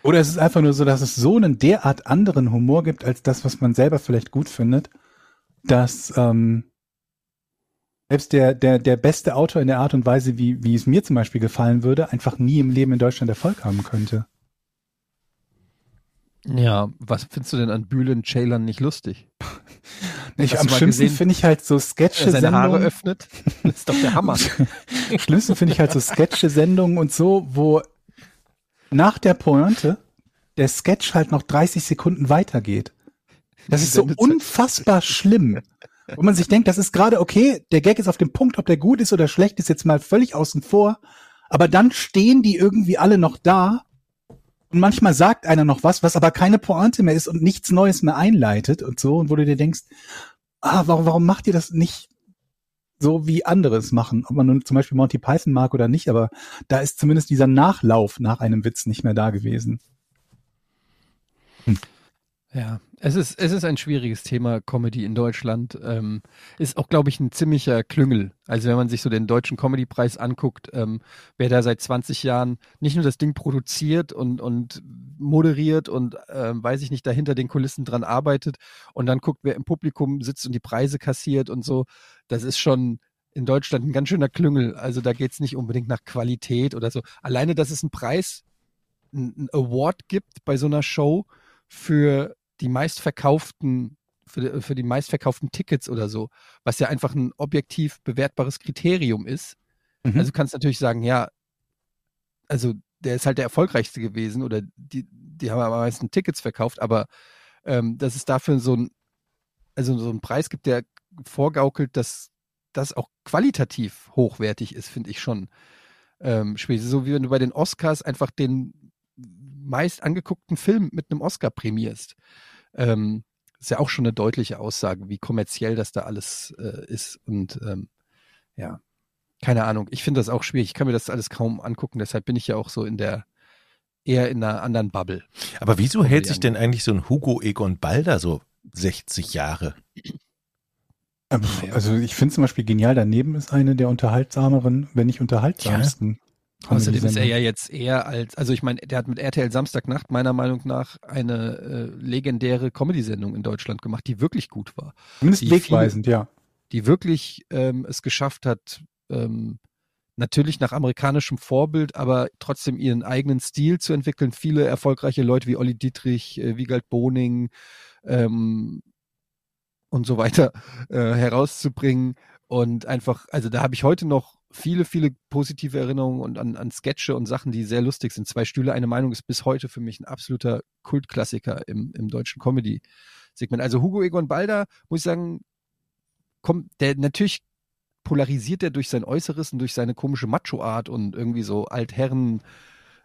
Oder ist es einfach nur so, dass es so einen derart anderen Humor gibt, als das, was man selber vielleicht gut findet, dass ähm, selbst der, der, der beste Autor in der Art und Weise, wie, wie es mir zum Beispiel gefallen würde, einfach nie im Leben in Deutschland Erfolg haben könnte. Ja, was findest du denn an Bühlen Ceylan nicht lustig? Ich, am schlimmsten finde ich halt so Er seine Haare Sketche-Sendungen. öffnet? Das ist doch der Hammer. Am schlimmsten finde ich halt so Sketche-Sendungen und so, wo nach der Pointe der Sketch halt noch 30 Sekunden weitergeht. Das ist so unfassbar schlimm. Wo man sich denkt, das ist gerade okay, der Gag ist auf dem Punkt, ob der gut ist oder schlecht, ist jetzt mal völlig außen vor. Aber dann stehen die irgendwie alle noch da und manchmal sagt einer noch was, was aber keine Pointe mehr ist und nichts Neues mehr einleitet und so. Und wo du dir denkst, ah, warum, warum macht ihr das nicht so wie andere es machen? Ob man nun zum Beispiel Monty Python mag oder nicht, aber da ist zumindest dieser Nachlauf nach einem Witz nicht mehr da gewesen. Ja, es ist, es ist ein schwieriges Thema, Comedy in Deutschland. Ähm, ist auch, glaube ich, ein ziemlicher Klüngel. Also wenn man sich so den deutschen Comedy-Preis anguckt, ähm, wer da seit 20 Jahren nicht nur das Ding produziert und, und moderiert und ähm, weiß ich nicht, dahinter den Kulissen dran arbeitet und dann guckt, wer im Publikum sitzt und die Preise kassiert und so, das ist schon in Deutschland ein ganz schöner Klüngel. Also da geht's nicht unbedingt nach Qualität oder so. Alleine, dass es einen Preis, einen Award gibt bei so einer Show für die meistverkauften, für, für die meistverkauften Tickets oder so, was ja einfach ein objektiv bewertbares Kriterium ist. Mhm. Also du kannst natürlich sagen, ja, also der ist halt der erfolgreichste gewesen oder die, die haben am meisten Tickets verkauft, aber ähm, dass es dafür so ein, also so einen Preis gibt, der vorgaukelt, dass das auch qualitativ hochwertig ist, finde ich schon ähm, schwierig. So wie wenn du bei den Oscars einfach den meist angeguckten Film mit einem Oscar prämierst. Ähm, ist ja auch schon eine deutliche Aussage, wie kommerziell das da alles äh, ist. Und ähm, ja, keine Ahnung. Ich finde das auch schwierig. Ich kann mir das alles kaum angucken. Deshalb bin ich ja auch so in der eher in einer anderen Bubble. Aber wieso Kommen hält sich denn eigentlich so ein Hugo Egon Balder so 60 Jahre? Ähm, Also ich finde zum Beispiel genial, daneben ist eine der unterhaltsameren, wenn nicht unterhaltsamsten. Außerdem ist er ja jetzt eher als, also ich meine, der hat mit RTL Samstagnacht meiner Meinung nach eine äh, legendäre Comedy-Sendung in Deutschland gemacht, die wirklich gut war. Zumindest wegweisend, ja. die wirklich ähm, es geschafft hat, ähm, natürlich nach amerikanischem Vorbild, aber trotzdem ihren eigenen Stil zu entwickeln. Viele erfolgreiche Leute wie Olli Dietrich, äh, Wiegald Boning ähm, und so weiter äh, herauszubringen Und einfach, also da habe ich heute noch viele, viele positive Erinnerungen und an, an Sketche und Sachen, die sehr lustig sind. Zwei Stühle, eine Meinung ist bis heute für mich ein absoluter Kultklassiker im, im deutschen Comedy-Segment. Also Hugo Egon Balder, muss ich sagen, kommt, der natürlich polarisiert er durch sein Äußeres und durch seine komische Macho-Art und irgendwie so Altherren,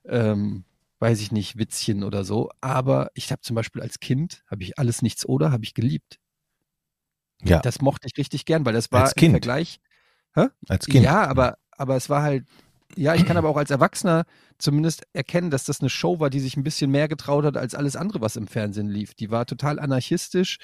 ähm, weiß ich nicht, Witzchen oder so. Aber ich habe zum Beispiel als Kind, habe ich alles nichts oder, habe ich geliebt. Ja. Das mochte ich richtig gern, weil das war Als Kind? im Vergleich. Hä? Als Kind. Ja, aber, aber es war halt, ja, ich kann aber auch als Erwachsener zumindest erkennen, dass das eine Show war, die sich ein bisschen mehr getraut hat als alles andere, was im Fernsehen lief. Die war total anarchistisch.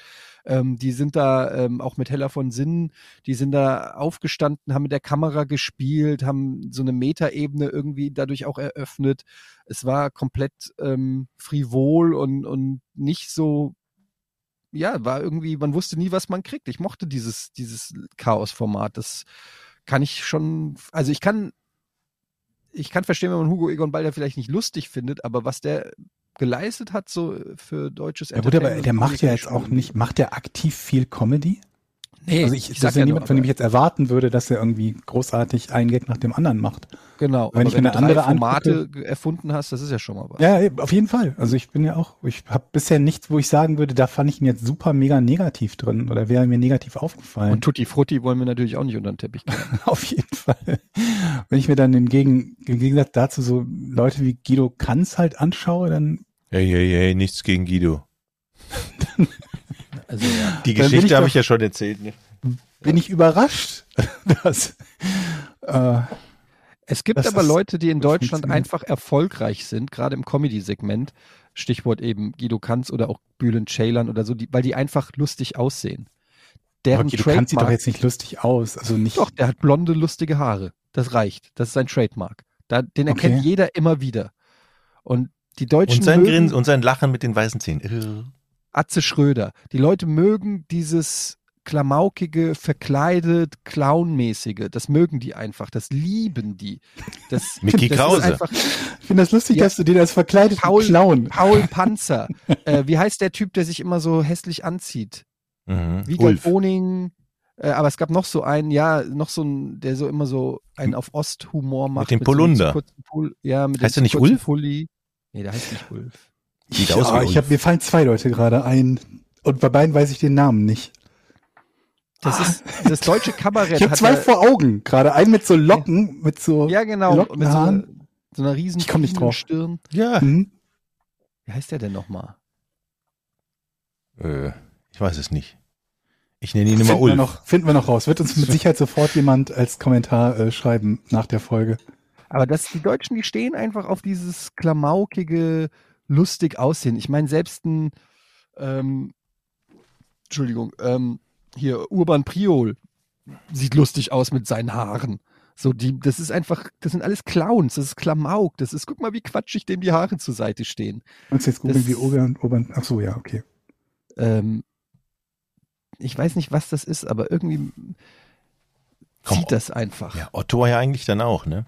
Ähm, die sind da ähm, auch mit Heller von Sinnen, die sind da aufgestanden, haben mit der Kamera gespielt, haben so eine Metaebene irgendwie dadurch auch eröffnet. Es war komplett ähm, frivol und, und nicht so ja, war irgendwie, man wusste nie, was man kriegt. Ich mochte dieses, dieses Chaos-Format. Das kann ich schon, also ich kann, ich kann verstehen, wenn man Hugo Egon Balder vielleicht nicht lustig findet, aber was der geleistet hat, so für deutsches Ja gut, aber der macht ja jetzt auch nicht, macht der aktiv viel Comedy? Nee, Also ich, ich das ist ja niemand, nur, von dem ich jetzt erwarten würde, dass er irgendwie großartig einen Gag nach dem anderen macht. Genau, wenn ich wenn mir du eine drei andere Formate ge- erfunden hast, das ist ja schon mal was. Ja, auf jeden Fall. Also ich bin ja auch, ich habe bisher nichts, wo ich sagen würde, da fand ich ihn jetzt super mega negativ drin oder wäre mir negativ aufgefallen. Und Tutti Frutti wollen wir natürlich auch nicht unter den Teppich. Auf jeden Fall. Wenn ich mir dann im, Gegen, im Gegensatz dazu so Leute wie Guido Kanz halt anschaue, dann Hey, hey, hey, nichts gegen Guido. Also ja. Die Geschichte habe ich ja schon erzählt. Ne? bin ich überrascht, dass äh, Es gibt dass aber das Leute, die in Deutschland einfach erfolgreich sind, gerade im Comedy-Segment. Stichwort eben Guido Kanz oder auch Bülent Ceylan oder so, die, weil die einfach lustig aussehen. aber Deren Guido Kanz sieht doch jetzt nicht lustig aus. Also nicht. doch, der hat blonde, lustige Haare. Das reicht. Das ist sein Trademark. Da, den erkennt Okay. jeder immer wieder. Und die Deutschen Und sein mögen Grinsen und sein Lachen mit den weißen Zähnen. Atze Schröder. Die Leute mögen dieses klamaukige, verkleidet, clownmäßige. Das mögen die einfach. Das lieben die. Das, Mickey das Krause. Einfach, Ich finde das lustig, Ja. dass du den als verkleideten Paul- Clown. Paul Panzer. äh, wie heißt der Typ, der sich immer so hässlich anzieht? Mhm. Wiegald. Boning. Äh, aber es gab noch so einen, ja, noch so einen, der so immer so einen auf Osthumor macht. dem so einem Polunder. kurzen Pull, ja, mit Heißt dem der zu nicht Ulf? Pulli. Nee, der heißt nicht Ulf. Sieht ja, aus wie ich Ulf. hab, mir fallen zwei Leute gerade ein. Und bei beiden weiß ich den Namen nicht. Das ist das deutsche Kabarett. Ich habe hat zwei vor Augen gerade. Einen mit so Locken, mit so. Ja, genau. Mit so, Lockenhaaren. so einer riesen Ich komm nicht drauf. Stirn. Ja. Hm? Wie heißt der denn nochmal? Äh, ich weiß es nicht. Ich nenne ihn immer Finden wir, Ulf. noch, finden wir noch raus. Wird uns mit Sicherheit sofort jemand als Kommentar äh, schreiben nach der Folge. Aber das, die Deutschen, die stehen einfach auf dieses klamaukige, lustig aussehen. Ich meine, selbst ein, ähm, Entschuldigung, ähm, hier Urban Priol sieht lustig aus mit seinen Haaren. So, die, das ist einfach, das sind alles Clowns, das ist Klamauk, das ist, guck mal, wie quatschig dem die Haare zur Seite stehen. Kannst du jetzt googeln, Das- wie Obern, Obern. Ach so, ja, okay. Ähm, ich weiß nicht, was das ist, aber irgendwie Komm, zieht das einfach. Ja, Otto war ja eigentlich dann auch, ne?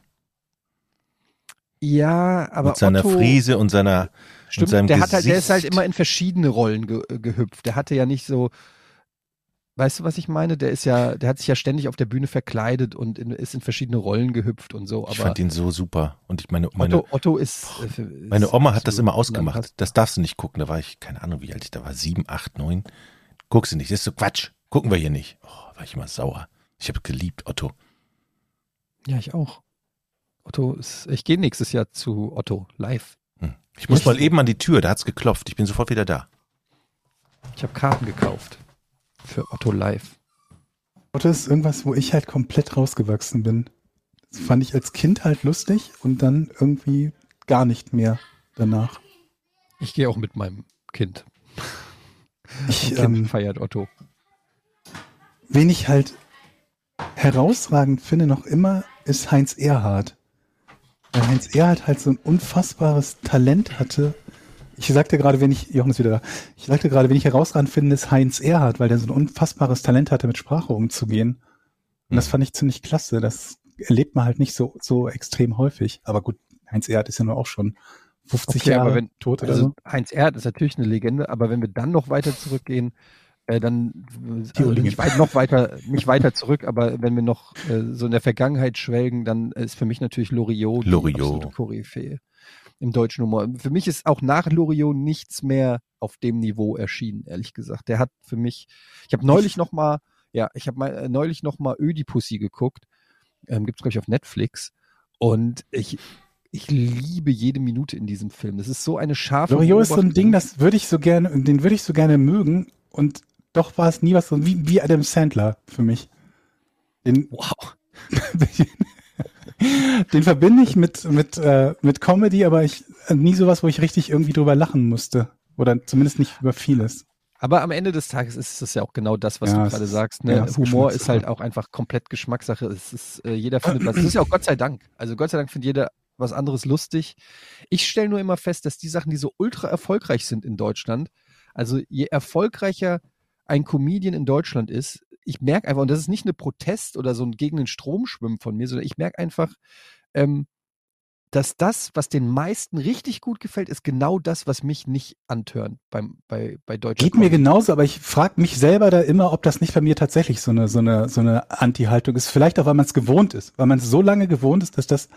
Ja, aber Mit seiner Otto, Friese und seiner Stimmt, seinem der, hat halt, der ist halt immer in verschiedene Rollen ge äh, gehüpft. Der hatte ja nicht so, weißt du, was ich meine? Der ist ja, der hat sich ja ständig auf der Bühne verkleidet und in, ist in verschiedene Rollen gehüpft und so. ich fand ihn so super. Und ich meine, meine, Otto, Otto ist, äh, für- ist meine Oma hat das immer ausgemacht. Das darfst du nicht gucken. Da war ich, keine Ahnung, wie alt ich da war. Sieben, acht, neun. Guckst du nicht. Das ist so Quatsch. Gucken wir hier nicht. Oh, war ich immer sauer. Ich habe geliebt, Otto. Ja, ich auch. Otto ist, ich gehe nächstes Jahr zu Otto live. Hm. Ich muss Echt? mal eben an die Tür. Da hat's geklopft. Ich bin sofort wieder da. Ich habe Karten gekauft für Otto live. Otto ist irgendwas, wo ich halt komplett rausgewachsen bin. Das fand ich als Kind halt lustig und dann irgendwie gar nicht mehr danach. Ich gehe auch mit meinem Kind. Ich, Mein Kind ähm, feiert Otto. wen ich halt herausragend finde noch immer, ist Heinz Erhardt. Weil Heinz Erhardt halt so ein unfassbares Talent hatte. Ich sagte gerade, wenn ich, Jochen ist wieder da, ich sagte gerade, wenn ich herausragend finde, ist Heinz Erhardt, weil der so ein unfassbares Talent hatte, mit Sprache umzugehen. Und das Mhm. fand ich ziemlich klasse. Das erlebt man halt nicht so, so extrem häufig. Aber gut, Heinz Erhardt ist ja nur auch schon 50 Okay, Jahre aber wenn- tot oder Also so. Heinz Erhardt ist natürlich eine Legende, aber wenn wir dann noch weiter zurückgehen, äh, dann also nicht, weit, noch weiter, nicht weiter zurück, aber wenn wir noch äh, so in der Vergangenheit schwelgen, dann ist für mich natürlich Loriot die absolute Koryphäe im deutschen Humor. Für mich ist auch nach Loriot nichts mehr auf dem Niveau erschienen, ehrlich gesagt. Der hat für mich, ich habe neulich noch mal, ja, ich habe mal äh, neulich noch mal Ödipussy geguckt, ähm, gibt's glaube ich auf Netflix und ich ich liebe jede Minute in diesem Film. Das ist so eine scharfe Loriot ist so ein. Ding, das würde ich so gerne, den würde ich so gerne mögen und doch war es nie was so wie, wie Adam Sandler für mich. Den, Wow. den verbinde ich mit, mit, äh, mit Comedy, aber ich äh, nie sowas, wo ich richtig irgendwie drüber lachen musste. Oder zumindest nicht über vieles. Aber am Ende des Tages ist es ja auch genau das, was Ja, du es gerade sagst. Ne? ja, es Humor ist halt auch einfach komplett Geschmackssache. Es ist, äh, jeder findet was. Das ist ja auch Gott sei Dank. Also Gott sei Dank findet jeder was anderes lustig. Ich stelle nur immer fest, dass die Sachen, die so ultra erfolgreich sind in Deutschland, also je erfolgreicher ein Comedian in Deutschland ist, ich merke einfach, und das ist nicht eine Protest oder so ein gegen den Strom schwimmen von mir, sondern ich merke einfach, ähm, dass das, was den meisten richtig gut gefällt, ist genau das, was mich nicht antörnt beim, bei, bei deutscher Geht mir Comedy. genauso, aber ich frage mich selber da immer, ob das nicht bei mir tatsächlich so eine, so eine, so eine Anti-Haltung ist. Vielleicht auch, weil man es gewohnt ist, weil man es so lange gewohnt ist, dass das,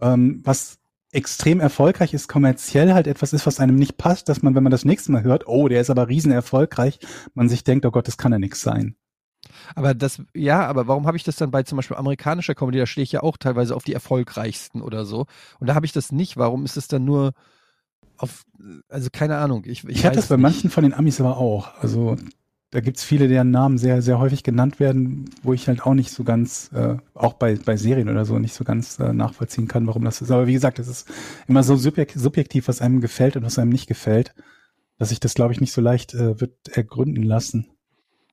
ähm, was extrem erfolgreich ist, kommerziell halt etwas ist, was einem nicht passt, dass man, wenn man das nächste Mal hört, oh, der ist aber riesen erfolgreich, man sich denkt, oh Gott, das kann ja nichts sein. Aber das, ja, aber warum habe ich das dann bei zum Beispiel amerikanischer Comedy? Da stehe ich ja auch teilweise auf die erfolgreichsten oder so. Und da habe ich das nicht. Warum ist es dann nur auf, also keine Ahnung. Ich, ich, Ich, hatte das bei nicht. manchen von den Amis aber auch. Also da gibt's viele, deren Namen sehr, sehr häufig genannt werden, wo ich halt auch nicht so ganz, äh, auch bei, bei Serien oder so, nicht so ganz äh, nachvollziehen kann, warum das ist. Aber wie gesagt, es ist immer so subjek subjektiv, was einem gefällt und was einem nicht gefällt, dass sich das, glaube ich, nicht so leicht äh, wird ergründen lassen.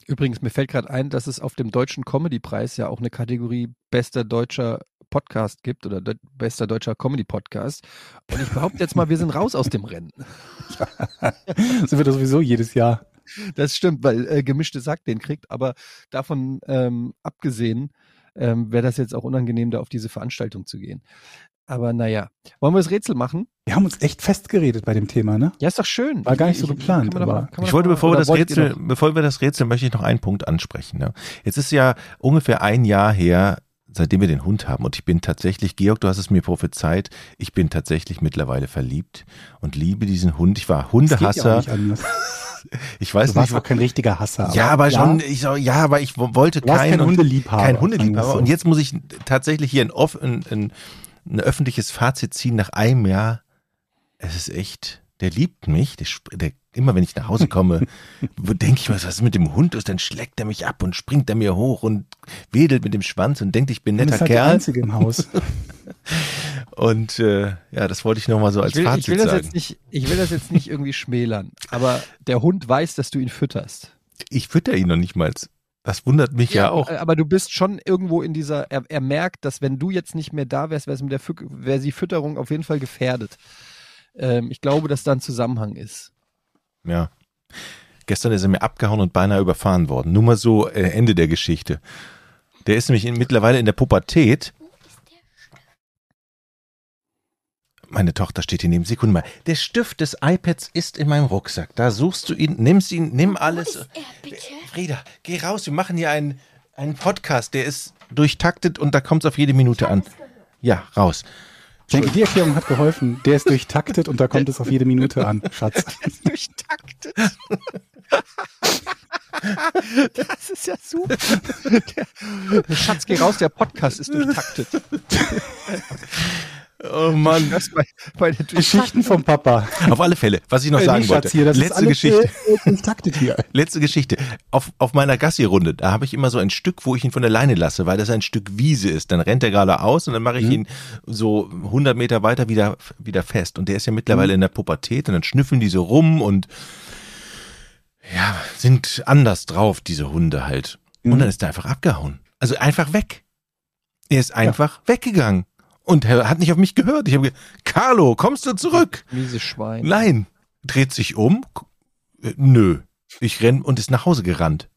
Übrigens, mir fällt gerade ein, dass es auf dem deutschen Comedy-Preis ja auch eine Kategorie bester deutscher Podcast gibt oder de bester deutscher Comedy-Podcast. Und ich behaupte jetzt mal, wir sind raus aus dem Rennen. Das wird sowieso jedes Jahr. Das stimmt, weil äh, gemischte Sack den kriegt, aber davon ähm, abgesehen ähm, wäre das jetzt auch unangenehm, da auf diese Veranstaltung zu gehen. Aber naja, wollen wir das Rätsel machen? Wir haben uns echt festgeredet bei dem Thema, ne? Ja, ist doch schön. War gar nicht so geplant, kann man doch aber- mal- man Ich wollte, bevor wir, das Rätsel, noch? bevor wir das Rätsel, möchte ich noch einen Punkt ansprechen. Ne? Jetzt ist ja ungefähr ein Jahr her, seitdem wir den Hund haben. Und ich bin tatsächlich, Georg, du hast es mir prophezeit, ich bin tatsächlich mittlerweile verliebt und liebe diesen Hund. Ich war Das geht ja auch Hundehasser. Ich weiß Du warst nicht, auch kein richtiger Hasser. ja, aber schon, ich, so, ja, aber ich wo- wollte kein und- Hundeliebhaber. kein Hundeliebhaber. Und jetzt muss ich tatsächlich hier ein, off, ein, ein, ein öffentliches Fazit ziehen nach einem Jahr. Es ist echt, der liebt mich. Der, der, immer wenn ich nach Hause komme, denke ich mir, was ist mit dem Hund ist, dann schlägt er mich ab und springt er mir hoch und wedelt mit dem Schwanz und denkt, ich bin netter bist halt der Kerl. Einzige im Haus. Und äh, ja, das wollte ich nochmal so als Ich will, Fazit ich, will das sagen. jetzt nicht, ich will das jetzt nicht irgendwie schmälern, aber der Hund weiß, dass du ihn fütterst. Ich fütter ihn noch nicht mal. Das wundert mich ja, auch. Aber du bist schon irgendwo in dieser, er, er merkt, dass wenn du jetzt nicht mehr da wärst, wäre der wäre die Fütterung auf jeden Fall gefährdet. Ähm, ich glaube, dass da ein Zusammenhang ist. Ja. Gestern ist er mir abgehauen und beinahe überfahren worden. Nur mal so äh, Ende der Geschichte. Der ist nämlich in, mittlerweile in der Pubertät. Meine Tochter steht hier neben. Sekunde mal. Der Stift des iPads ist in meinem Rucksack. Da suchst du ihn, nimmst ihn, nimm alles. Er, bitte. Frieda, geh raus. Wir machen hier einen, einen Podcast. Der ist durchtaktet und da kommt es auf jede Minute an. Ja, raus. Ich denke, die Erklärung hat geholfen. Der ist durchtaktet und da kommt es auf jede Minute an, Schatz. Durchtaktet. Das ist ja super. Der, Schatz, geh raus, der Podcast ist durchtaktet. Oh Mann. Das bei, bei der Geschichten vom Papa. Auf alle Fälle, was ich noch sagen wollte. Hier, das ist Letzte alles, Geschichte. Letzte Geschichte. Auf, auf meiner Gassi-Runde, da habe ich immer so ein Stück, wo ich ihn von der Leine lasse, weil das ein Stück Wiese ist. Dann rennt er gerade aus und dann mache ich Mhm. ihn so 100 Meter weiter wieder, wieder fest. Und der ist ja mittlerweile Mhm. in der Pubertät und dann schnüffeln die so rum und ja, sind anders drauf, diese Hunde halt. Und Mhm. dann ist er einfach abgehauen. Also einfach weg. Er ist einfach weggegangen. Und er hat nicht auf mich gehört. Ich habe gesagt, Carlo, kommst du zurück? Miese Schwein. Nein. Dreht sich um. äh, Nö. Ich renn und ist nach Hause gerannt.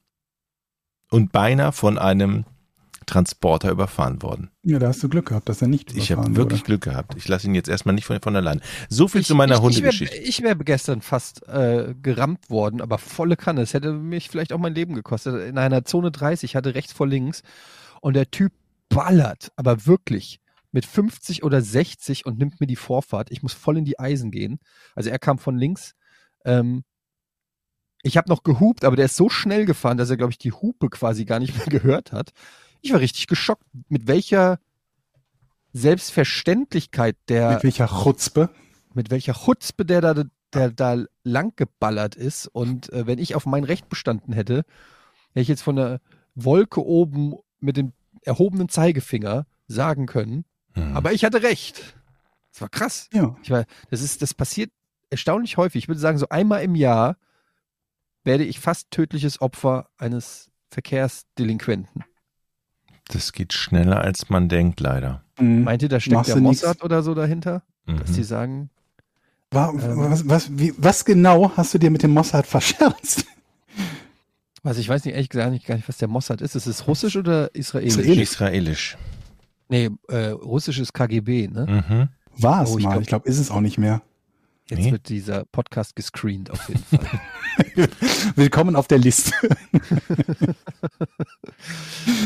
Und beinahe von einem Transporter überfahren worden. Ja, da hast du Glück gehabt, dass er nicht Ich habe überfahren wirklich wurde. Glück gehabt. Ich lasse ihn jetzt erstmal nicht von, von allein. So viel Ich, zu meiner ich, ich wäre Hundegeschichte. wär gestern fast äh, gerammt worden, aber volle Kanne. Es hätte mich vielleicht auch mein Leben gekostet. In einer Zone 30, hatte rechts vor links und der Typ ballert, aber wirklich mit 50 oder 60 und nimmt mir die Vorfahrt. Ich muss voll in die Eisen gehen. Also er kam von links. Ähm, ich habe noch gehupt, aber der ist so schnell gefahren, dass er, glaube ich, die Hupe quasi gar nicht mehr gehört hat. Ich war richtig geschockt, mit welcher Selbstverständlichkeit der Mit welcher Chutzpe? mit welcher Chutzpe der da, der da lang geballert ist. Und äh, wenn ich auf mein Recht bestanden hätte, hätte ich jetzt von der Wolke oben mit dem erhobenen Zeigefinger sagen können, Hm. aber ich hatte recht. Das war krass. Ja. Ich war, das ist, das passiert erstaunlich häufig. Ich würde sagen, so einmal im Jahr werde ich fast tödliches Opfer eines Verkehrsdelinquenten. das geht schneller, als man denkt, leider. Mhm. Meint ihr, da steckt Machst der nix. Mossad oder so dahinter? Dass Mhm. die sagen, Wa- Ähm. was, was, wie, was genau hast du dir mit dem Mossad verscherzt? was ich weiß nicht, ehrlich gesagt nicht, gar nicht, was der Mossad ist. Ist es russisch oder israelisch? Israelisch. Israelisch. Nee, äh, russisch ist KGB, ne? Mhm. War es Oh, ich mal. glaub- ich glaube, ist es auch nicht mehr. Jetzt Nee. wird dieser Podcast gescreent auf jeden Fall. Willkommen auf der Liste.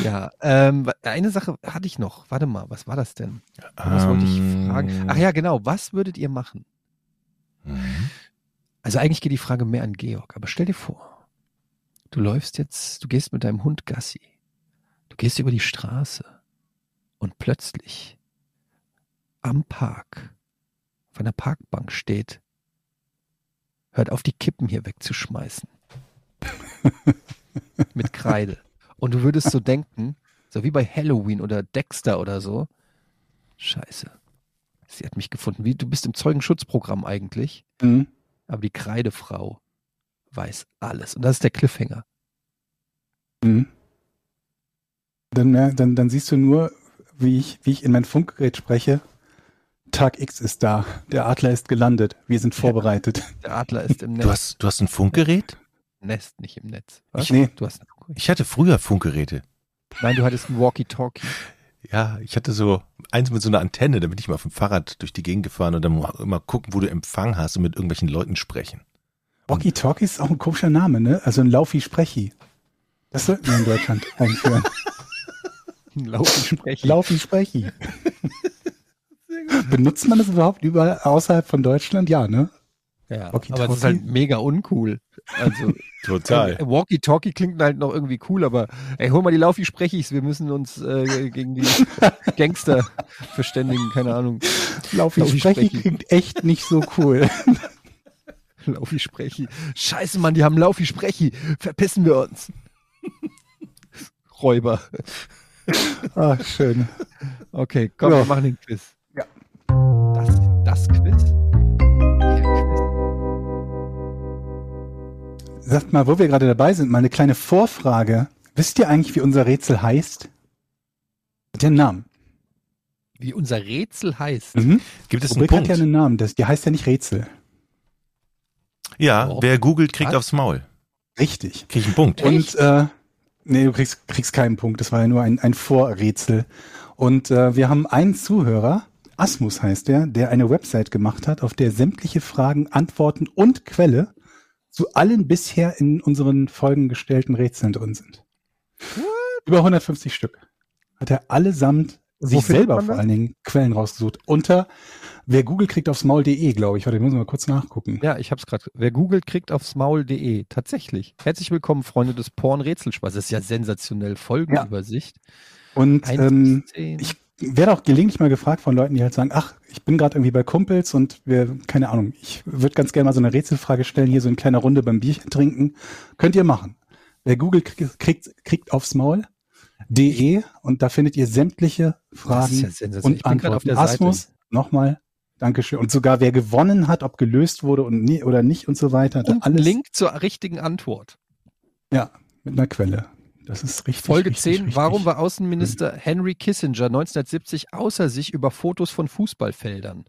ja, ähm, eine Sache hatte ich noch. Warte mal, was war das denn? Was wollte ich Ähm, fragen? Ach ja, genau. Was würdet ihr machen? Mhm. Also eigentlich geht die Frage mehr an Georg, aber stell dir vor, du läufst jetzt, du gehst mit deinem Hund Gassi. Du gehst über die Straße und plötzlich am Park auf einer Parkbank steht, hört auf die Kippen hier wegzuschmeißen. mit Kreide. Und du würdest so denken, so wie bei Halloween oder Dexter oder so, scheiße, sie hat mich gefunden. Wie, du bist im Zeugenschutzprogramm eigentlich. Mhm. Aber die Kreidefrau weiß alles. Und das ist der Cliffhanger. Mhm. Dann, dann, dann siehst du nur, wie ich, wie ich in mein Funkgerät spreche. Tag X ist da. Der Adler ist gelandet. Wir sind vorbereitet. Der Adler ist im Netz. Du hast, du hast ein Funkgerät? Nest, nicht im Netz. Was? Ich- nee. Du hast Ich hatte früher Funkgeräte. Nein, du hattest ein Walkie-Talkie. Ja, ich hatte so eins mit so einer Antenne, da bin ich mal auf dem Fahrrad durch die Gegend gefahren und dann immer gucken, wo du Empfang hast und mit irgendwelchen Leuten sprechen. Walkie Talkie ist auch ein komischer Name, ne? Also ein Laufi-Sprechi. Das sollten wir in Deutschland einführen. Laufen sprechen. Laufi-Sprechi. Benutzt man das überhaupt überall außerhalb von Deutschland? Ja, ne? ja, Walkie-Talkie. aber es ist halt mega uncool. Also äh, Walkie-Talkie klingt halt noch irgendwie cool, aber ey, hol mal die Laufi-Sprechis, wir müssen uns äh, gegen die Gangster verständigen, keine Ahnung. Laufi-Sprechi Laufi-Sprechi. klingt echt nicht so cool. Laufi-Sprechi. Scheiße, Mann, die haben Laufi-Sprechi. Verpissen wir uns. Räuber. Ah, schön. Okay, komm, Ja. wir machen den Quiz. Ja. Das, das Quiz? Der Quiz. Sagt mal, wo wir gerade dabei sind, mal eine kleine Vorfrage. Wisst ihr eigentlich, wie unser Rätsel heißt? Hat ja einen Namen. Wie unser Rätsel heißt. Mhm. Gibt es einen Rubrik hat Punkt? ja einen Namen. Das, die heißt ja nicht Rätsel. Ja, Oh. wer googelt, kriegt Was? aufs Maul. Richtig. Krieg ich einen Punkt. Und äh, nee, du kriegst, kriegst keinen Punkt. Das war ja nur ein, ein Vorrätsel. Und äh, wir haben einen Zuhörer, Asmus heißt der, der eine Website gemacht hat, auf der sämtliche Fragen, Antworten und Quelle zu allen bisher in unseren Folgen gestellten Rätseln drin sind. Über 150 Stück. Hat er allesamt sich selber vor allen Dingen Quellen rausgesucht. Unter wer Google kriegt aufs Maul.de, glaube ich. Warte, ich muss mal kurz nachgucken. Ja, ich hab's gerade. Wer googelt, kriegt aufs Maul.de. Tatsächlich. Herzlich willkommen, Freunde des Porn-Rätselspaß. Das ist ja sensationell. Folgenübersicht. Und Eins ähm, ich werde auch gelegentlich mal gefragt von Leuten, die halt sagen, ach, ich bin gerade irgendwie bei Kumpels und wir, keine Ahnung, ich würde ganz gerne mal so eine Rätselfrage stellen, hier so in kleiner Runde beim Bierchen trinken. Könnt ihr machen. Wer Google kriegt, kriegt, kriegt aufs Maul. De und da findet ihr sämtliche das ist Fragen ja und Ich bin gerade auf Antworten. der Seite. Asmus, nochmal, Dankeschön. Und sogar wer gewonnen hat, ob gelöst wurde und nie, oder nicht und so weiter. Und ein alles Link zur richtigen Antwort. Ja, mit einer Quelle. Das ist richtig. Folge richtig, 10. richtig. Warum war Außenminister Henry Kissinger 1970 außer sich über Fotos von Fußballfeldern?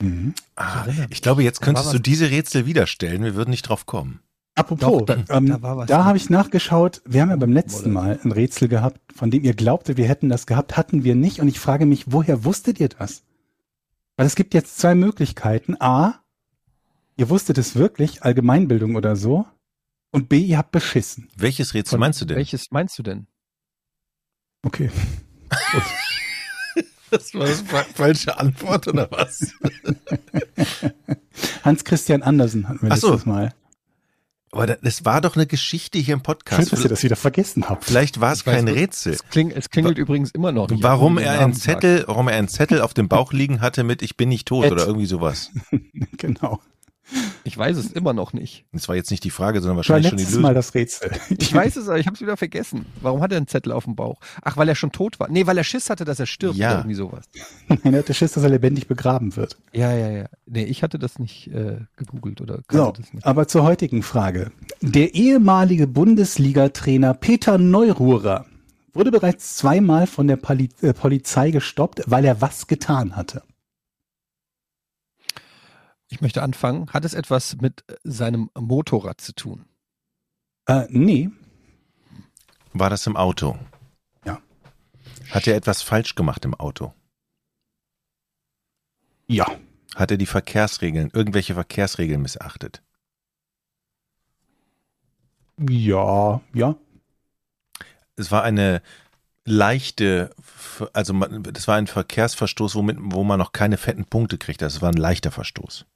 Mhm. Ah, ich glaube, jetzt könntest du diese Rätsel wieder stellen. Wir würden nicht drauf kommen. Apropos, Doch, da- ähm, da da, habe ich nachgeschaut. Wir haben ja beim letzten Mal ein Rätsel gehabt, von dem ihr glaubtet, wir hätten das gehabt, hatten wir nicht. Und ich frage mich, woher wusstet ihr das? Weil es gibt jetzt zwei Möglichkeiten. A, ihr wusstet es wirklich, Allgemeinbildung oder so. Und B, ihr habt beschissen. Welches Rätsel Von- meinst du denn? Welches meinst du denn? Okay. Das war das falsche Antwort oder was? Hans Christian Andersen hatten wir Ach so. letztes Mal. Aber da- das war doch eine Geschichte hier im Schön, Podcast. dass ihr das wieder vergessen habt. Vielleicht war es weiß kein. Rätsel. Es, kling, es klingelt übrigens immer noch nicht. Warum er einen. Zettel, warum er einen Zettel auf dem Bauch liegen hatte mit Ich bin nicht tot Ed. oder irgendwie sowas. genau. Ich weiß es immer noch nicht. Das war jetzt nicht die Frage, sondern war wahrscheinlich schon die letztes Lösung. Mal das Rätsel. Ich weiß es, aber ich habe es wieder vergessen. Warum hat er einen Zettel auf dem Bauch? Ach, weil er schon tot war. Nee, weil er Schiss hatte, dass er stirbt Ja. oder irgendwie sowas. Nein, er hatte Schiss, dass er lebendig begraben wird. Ja, ja, ja. Nee, ich hatte das nicht äh, gegoogelt oder So, das nicht. aber zur heutigen Frage. Der ehemalige Bundesliga-Trainer Peter Neururer wurde bereits zweimal von der Poli äh, Polizei gestoppt, weil er was getan hatte. Ich möchte anfangen. Hat es etwas mit äh, seinem Motorrad zu tun? Äh, nee, War das im Auto? Ja. Hat er etwas falsch gemacht im Auto? ja, Hat er die Verkehrsregeln, irgendwelche Verkehrsregeln missachtet? ja, ja, Es war eine leichte, also man- das war ein Verkehrsverstoß, womit, wo man noch keine fetten Punkte kriegt. Das war ein leichter Verstoß.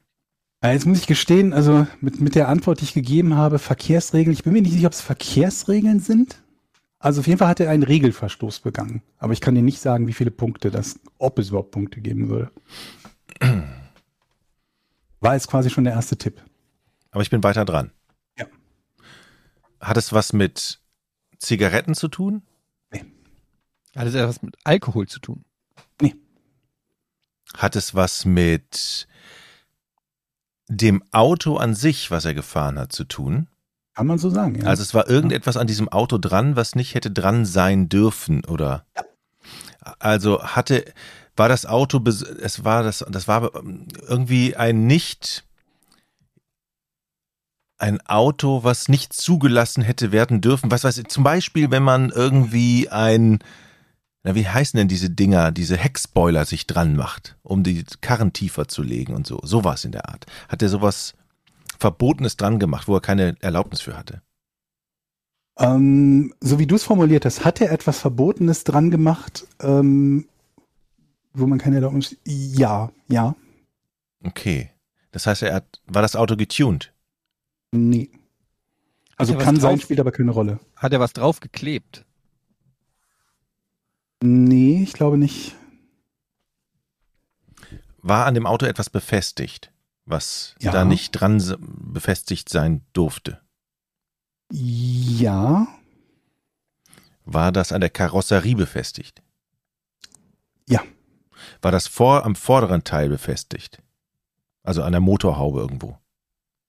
Äh, Jetzt muss ich gestehen, also mit, mit der Antwort, die ich gegeben habe, Verkehrsregeln, ich bin mir nicht sicher, ob es Verkehrsregeln sind. Also auf jeden Fall hat er einen Regelverstoß begangen. Aber ich kann dir nicht sagen, wie viele Punkte das, ob es überhaupt Punkte geben würde. War jetzt quasi schon der erste Tipp. Aber ich bin weiter dran. Ja. Hat es was mit Zigaretten zu tun? Hat es etwas mit Alkohol zu tun? Hat es was mit dem Auto an sich, was er gefahren hat, zu tun? Kann man so sagen, ja. Also es war irgendetwas an diesem Auto dran, was nicht hätte dran sein dürfen, oder? Also hatte, war das Auto, es war das, das war irgendwie ein nicht, ein Auto, was nicht zugelassen hätte werden dürfen. Was weiß ich, zum Beispiel, wenn man irgendwie ein, na, wie heißen denn diese Dinger, diese Heckspoiler sich dran macht, um die Karren tiefer zu legen und so. Sowas in der Art. Hat er sowas Verbotenes dran gemacht, wo er keine Erlaubnis für hatte? Ähm, so wie du es formuliert hast, hat er etwas Verbotenes dran gemacht, ähm, wo man keine Erlaubnis. Ja, ja, Okay. Das heißt, er hat, war das Auto getuned? nee. Also kann sein, spielt aber keine Rolle. Hat er was draufgeklebt? Nee, ich glaube nicht. War an dem Auto etwas befestigt, was Ja. da nicht dran befestigt sein durfte? Ja, War das an der Karosserie befestigt? Ja. War das vor, am vorderen Teil befestigt? Also an der Motorhaube irgendwo?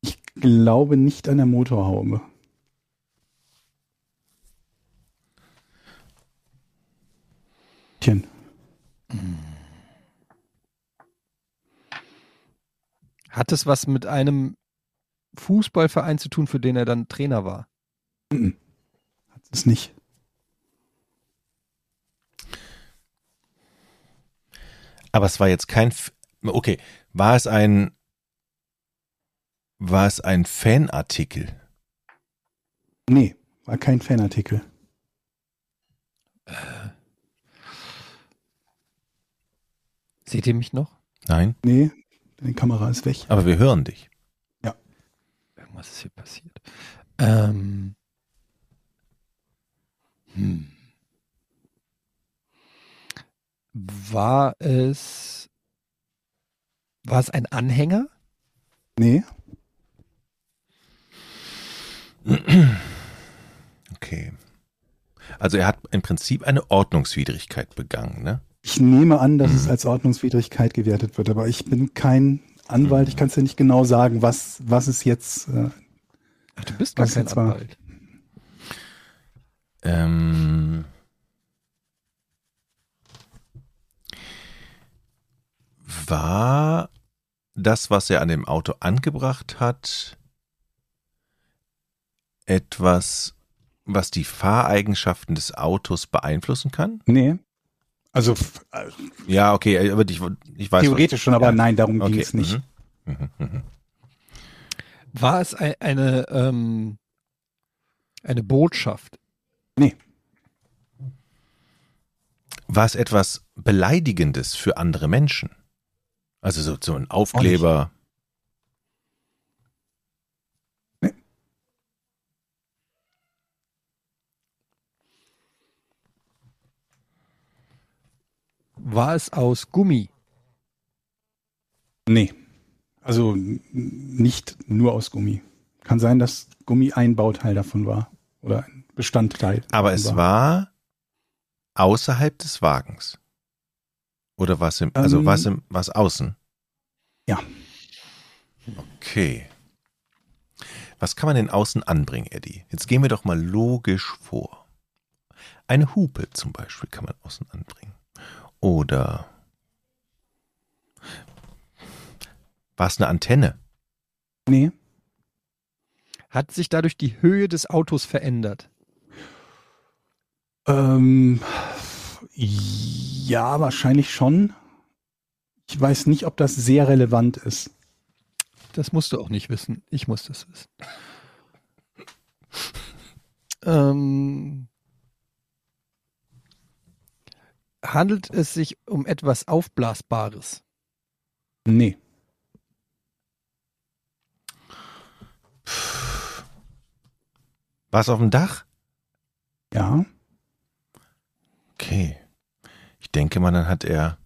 ich glaube nicht an der Motorhaube. Tchen. Hat es was mit einem Fußballverein zu tun, für den er dann Trainer war? Mhm. Hat es nicht. Aber es war jetzt kein, F- okay, war es ein, war es ein Fanartikel? Nee, war kein Fanartikel. Seht ihr mich noch? Nein, Nee, deine Kamera ist weg. aber wir hören dich. Irgendwas ist hier passiert. Ähm. Hm. War es. War es ein Anhänger? Nee, Okay. Also er hat im Prinzip eine Ordnungswidrigkeit begangen, ne? Ich nehme an, dass es als Ordnungswidrigkeit gewertet wird, aber ich bin kein Anwalt, ich kann es dir nicht genau sagen, was, was es jetzt. Äh, Ach, du bist gar kein? Anwalt. Ähm, war das, was er an dem Auto angebracht hat, etwas, was die Fahreigenschaften des Autos beeinflussen kann? Nee. Also äh, Ja, okay, aber ich, ich weiß. theoretisch schon, aber Ja. nein, darum Okay, ging es nicht. mhm. Mhm, mhm. War es ein, eine, ähm, eine Botschaft? Nee. War es etwas Beleidigendes für andere Menschen? Also so, so ein Aufkleber. War es aus Gummi? Nee. Also nicht nur aus Gummi. Kann sein, dass Gummi ein Bauteil davon war. Oder ein Bestandteil. Aber es war außerhalb des Wagens. Oder was im, also Ähm, was im, was außen? Ja. Okay. Was kann man denn außen anbringen, Eddie? Jetzt gehen wir doch mal logisch vor. Eine Hupe zum Beispiel kann man außen anbringen. Oder war es eine Antenne? Nee. Hat sich dadurch die Höhe des Autos verändert? Ähm, ja, wahrscheinlich schon. Ich weiß nicht, ob das sehr relevant ist. Das musst du auch nicht wissen. Ich muss das wissen. ähm, handelt es sich um etwas Aufblasbares? Nee. War es auf dem Dach? Ja. Okay. Ich denke mal, dann hat er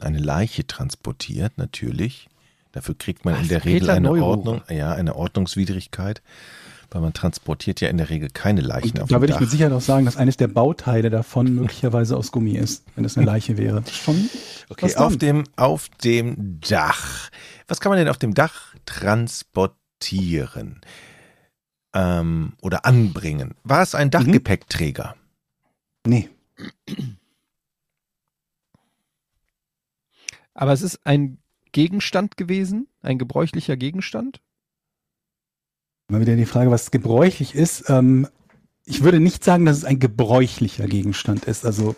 eine Leiche transportiert, natürlich. Dafür kriegt man Was? in der Regel eine Neururer. Ordnung, ja, eine Ordnungswidrigkeit, weil man transportiert ja in der Regel keine Leichen Und auf da würde ich mit Sicherheit auch sagen, dass eines der Bauteile davon möglicherweise aus Gummi ist, wenn das eine Leiche wäre. Schon. Okay, auf dem, auf dem Dach. Was kann man denn auf dem Dach transportieren? Ähm, oder anbringen? War es ein Dachgepäckträger? Nee. Aber es ist ein Gegenstand gewesen, ein gebräuchlicher Gegenstand. Mal wieder die Frage, was gebräuchlich ist. Ähm, ich würde nicht sagen, dass es ein gebräuchlicher Gegenstand ist. Also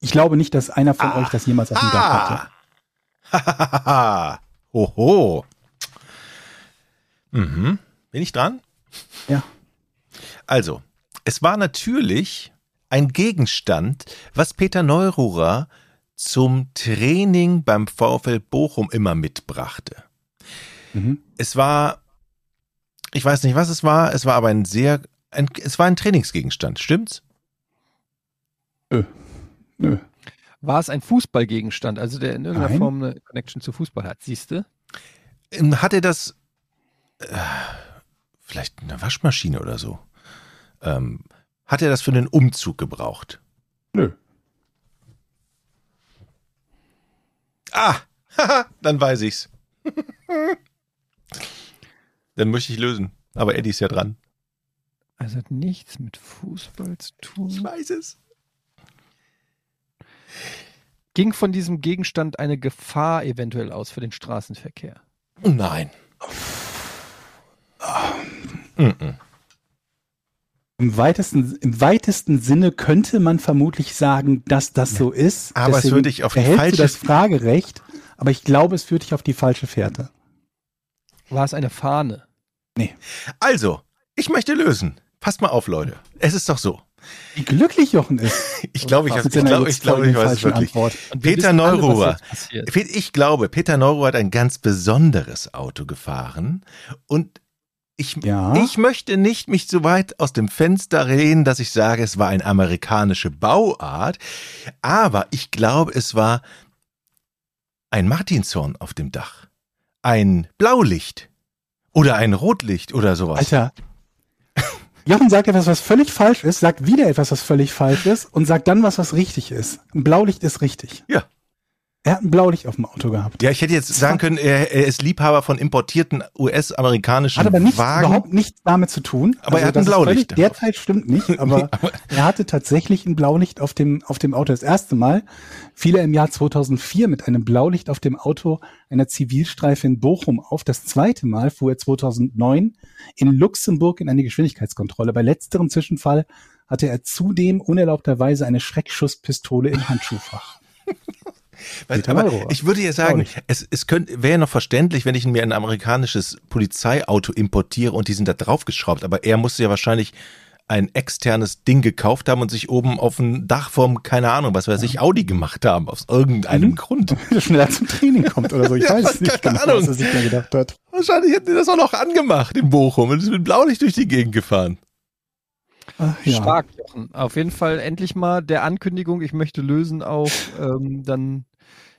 ich glaube nicht, dass einer von Ah. euch das jemals auf dem Dach hatte. Ah! Hoho! Mhm. Bin ich dran? Ja. Also, es war natürlich ein Gegenstand, was Peter Neururer zum Training beim VfL Bochum immer mitbrachte. Mhm. Es war, ich weiß nicht, was es war, es war aber ein sehr, ein, es war ein Trainingsgegenstand, stimmt's? Nö. War es ein Fußballgegenstand, also der in irgendeiner Nein. Form eine Connection zu Fußball hat? Siehst du? Ähm, Hat er das, äh, vielleicht eine Waschmaschine oder so, ähm, hat er das für einen Umzug gebraucht? Nö. Ah, dann weiß ich's. dann möchte ich lösen. Aber Eddie ist ja dran. Also hat nichts mit Fußball zu tun. weiß es. Ging von diesem Gegenstand eine Gefahr eventuell aus für den Straßenverkehr? Nein. Mhm. Im weitesten, Im weitesten Sinne könnte man vermutlich sagen, dass das so ist. Aber es Deswegen würde dich auf die falsche- du das Fragerecht, aber ich glaube, es führt dich auf die falsche Fährte. War es eine Fahne? Also, ich möchte lösen. Passt mal auf, Leute. Es ist doch so. Wie glücklich Jochen ist. Ich glaube, ich, ich, glaube, ich, glaube, ich weiß es wirklich. Peter Neururer. Ich glaube, Peter Neuruhr hat ein ganz besonderes Auto gefahren und ich, Ja. ich möchte nicht mich so weit aus dem Fenster lehnen, dass ich sage, es war eine amerikanische Bauart, aber ich glaube, es war ein Martinshorn auf dem Dach, ein Blaulicht oder ein Rotlicht oder sowas. Alter. Jochen sagt etwas, was völlig falsch ist, sagt wieder etwas, was völlig falsch ist und sagt dann was, was richtig ist. Ein Blaulicht ist richtig. Ja. Er hat ein Blaulicht auf dem Auto gehabt. Ja, ich hätte jetzt sagen können, er, er ist Liebhaber von importierten US-amerikanischen Hat aber nichts, Wagen. überhaupt nichts damit zu tun. Also Aber er hat ein Blaulicht. Derzeit stimmt nicht, aber er hatte tatsächlich ein Blaulicht auf dem, auf dem Auto. Das erste Mal fiel er im Jahr 2004 mit einem Blaulicht auf dem Auto einer Zivilstreife in Bochum auf. Das zweite Mal fuhr er 2009 in Luxemburg in eine Geschwindigkeitskontrolle. Bei letzterem Zwischenfall hatte er zudem unerlaubterweise eine Schreckschusspistole im Handschuhfach. Weißt, aber ich würde ja sagen, es, es könnte, wäre noch verständlich, wenn ich mir ein amerikanisches Polizeiauto importiere und die sind da draufgeschraubt. Aber er musste ja wahrscheinlich ein externes Ding gekauft haben und sich oben auf ein Dach vom, keine Ahnung, was weiß ich, Audi gemacht haben, aus irgendeinem Mhm. Grund. Schneller zum Training kommt oder so. Ich Ja, weiß es nicht keine genau, Ahnung. was er sich da gedacht hat. Wahrscheinlich hätten die das auch noch angemacht in Bochum und ist mit Blaulicht durch die Gegend gefahren. Ach, ja. Stark, Jochen. Auf jeden Fall endlich mal der Ankündigung, ich möchte lösen auf ähm, dann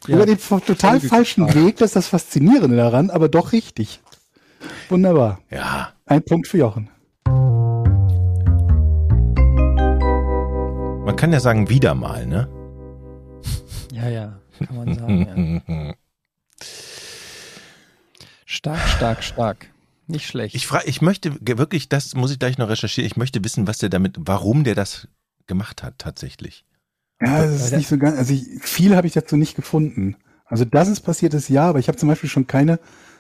ja, Über den total falschen gefragt. Weg, das ist das Faszinierende daran, aber doch richtig. Wunderbar. Ja. Ein Punkt für Jochen. Man kann ja sagen, wieder mal, ne? ja, ja, kann man sagen. Ja. Stark, stark, stark. Nicht schlecht. Ich frage, ich möchte wirklich, das muss ich gleich noch recherchieren. Ich möchte wissen, was der damit, warum der das gemacht hat, tatsächlich. Ja, das ist nicht so ganz, also ich, viel habe ich dazu nicht gefunden. Also, dass es passiert ist, ja, aber ich habe zum Beispiel schon keine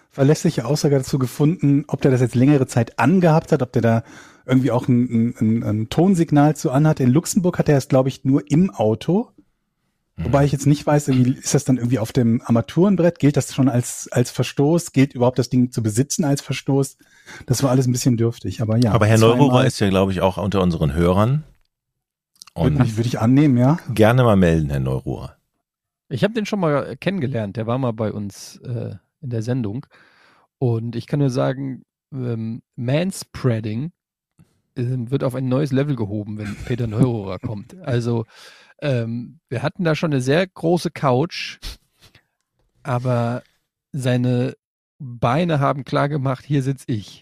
verlässliche Aussage dazu gefunden, ob der das jetzt längere Zeit angehabt hat, ob der da irgendwie auch ein, ein, ein Tonsignal zu anhat. In Luxemburg hat er es, glaube ich, nur im Auto. Wobei ich jetzt nicht weiß, irgendwie, ist das dann irgendwie auf dem Armaturenbrett? Gilt das schon als, als Verstoß? Gilt überhaupt das Ding zu besitzen als Verstoß? Das war alles ein bisschen dürftig, aber ja. Aber Herr Neururer ist ja, glaube ich, auch unter unseren Hörern. Und Würde ich, würde ich annehmen, ja. gerne mal melden, Herr Neururer. Ich habe den schon mal kennengelernt. Der war mal bei uns äh, in der Sendung. Und ich kann nur sagen, ähm, Manspreading ähm, wird auf ein neues Level gehoben, wenn Peter Neururer kommt. Also ähm, wir hatten da schon eine sehr große Couch, aber seine Beine haben klar gemacht, hier sitz ich.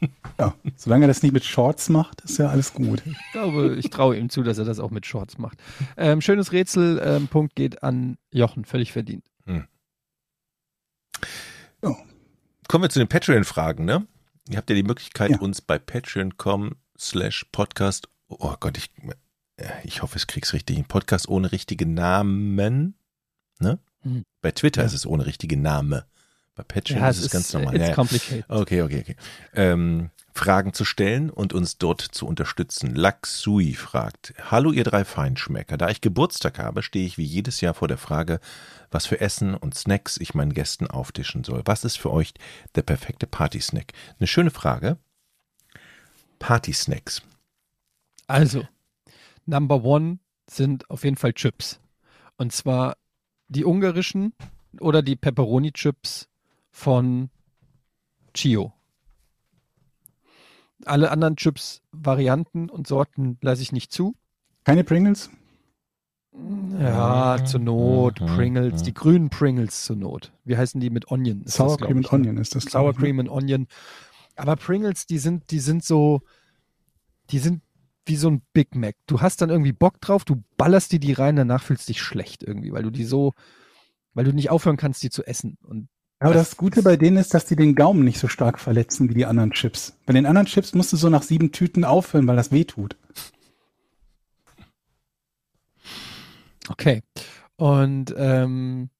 Ja, solange er das nicht mit Shorts macht, ist ja alles gut. Ich glaube, ich traue ihm zu, dass er das auch mit Shorts macht. Ähm, schönes Rätsel, ähm, Punkt geht an Jochen, völlig verdient. Kommen wir zu den Patreon-Fragen, ne? Ihr habt ja die Möglichkeit, Ja. uns bei patreon.com slash podcast, oh Gott, ich, äh, ich hoffe, ich krieg's richtig, ein Podcast ohne richtige Namen, ne? Mhm. Bei Twitter Ja. ist es ohne richtige Name. Bei Patreon ist es ganz normal. It's Ja, ja. complicated. Okay, okay, okay. Ähm, Fragen zu stellen und uns dort zu unterstützen. Laxui fragt, Hallo ihr drei Feinschmecker, da ich Geburtstag habe, stehe ich wie jedes Jahr vor der Frage, was für Essen und Snacks ich meinen Gästen auftischen soll. Was ist für euch der perfekte Partysnack? Eine schöne Frage. Partysnacks. Also, Number One sind auf jeden Fall Chips. Und zwar die ungarischen oder die Pepperoni-Chips von Chio. Alle anderen Chips-Varianten und Sorten lasse ich nicht zu. Keine Pringles? Ja, zur Not, Mhm, Pringles, mhm. die grünen Pringles zur Not. Wie heißen die mit Onion? Ist Sour das, Cream and ne? Onion ist das. Sour ne? Cream and Onion. Aber Pringles, die sind, die sind so, die sind wie so ein Big Mac. Du hast dann irgendwie Bock drauf, du ballerst dir die rein, danach fühlst du dich schlecht irgendwie, weil du die so, weil du nicht aufhören kannst, die zu essen. Und Aber Das das Gute bei denen ist, dass die den Gaumen nicht so stark verletzen wie die anderen Chips. Bei den anderen Chips musst du so nach sieben Tüten aufhören, weil das weh tut. okay. Und ähm,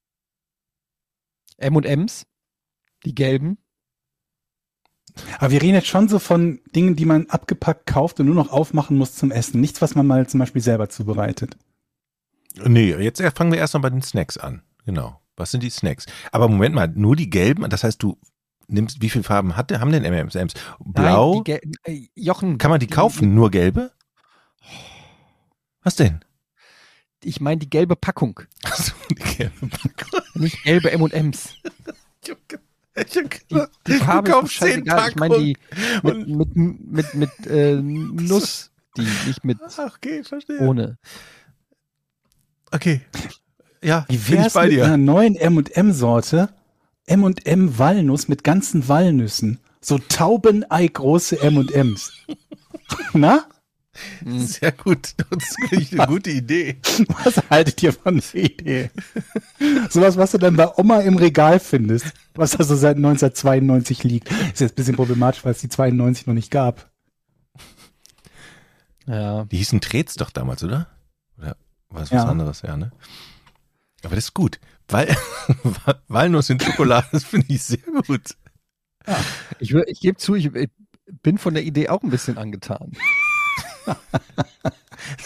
M&M's, die gelben, Aber wir reden jetzt schon so von Dingen, die man abgepackt kauft und nur noch aufmachen muss zum Essen. Nichts, was man mal zum Beispiel selber zubereitet. Nee, jetzt fangen wir erst mal bei den Snacks an. Genau. Was sind die Snacks? Aber Moment mal, nur die gelben? Das heißt, du nimmst, wie viele Farben hat haben denn M&M's? Blau? Nein, die äh, Jochen. Kann man die kaufen? Nur gelbe? Was denn? Ich meine die gelbe Packung, Achso, die gelbe Packung. nicht gelbe M&M's. Ich hab ge- ich hab Die, die Farbe du kaufst zehn scheißegal. Ich meine die Packungen. mit, mit, mit, mit äh, Nuss, die nicht mit Ach, okay, verstehe. ohne. Okay. Ja, Wie wär's bei mit dir. einer neuen M&M-Sorte? M&M Walnuss mit ganzen Walnüssen. So Taubenei große M&Ms. Na? Sehr gut. Das ist wirklich eine gute Idee. Was haltet ihr von der Idee? Sowas, was du dann bei Oma im Regal findest, was da so seit 1992 liegt. Ist jetzt ein bisschen problematisch, weil es die 92 noch nicht gab. Ja. Die hießen Trets doch damals, oder? Oder war es was Ja. anderes? Ja, ne? Aber das ist gut. Weil, Walnuss in Schokolade, das finde ich sehr gut. Ich, wür- ich gebe zu, ich, ich bin von der Idee auch ein bisschen angetan.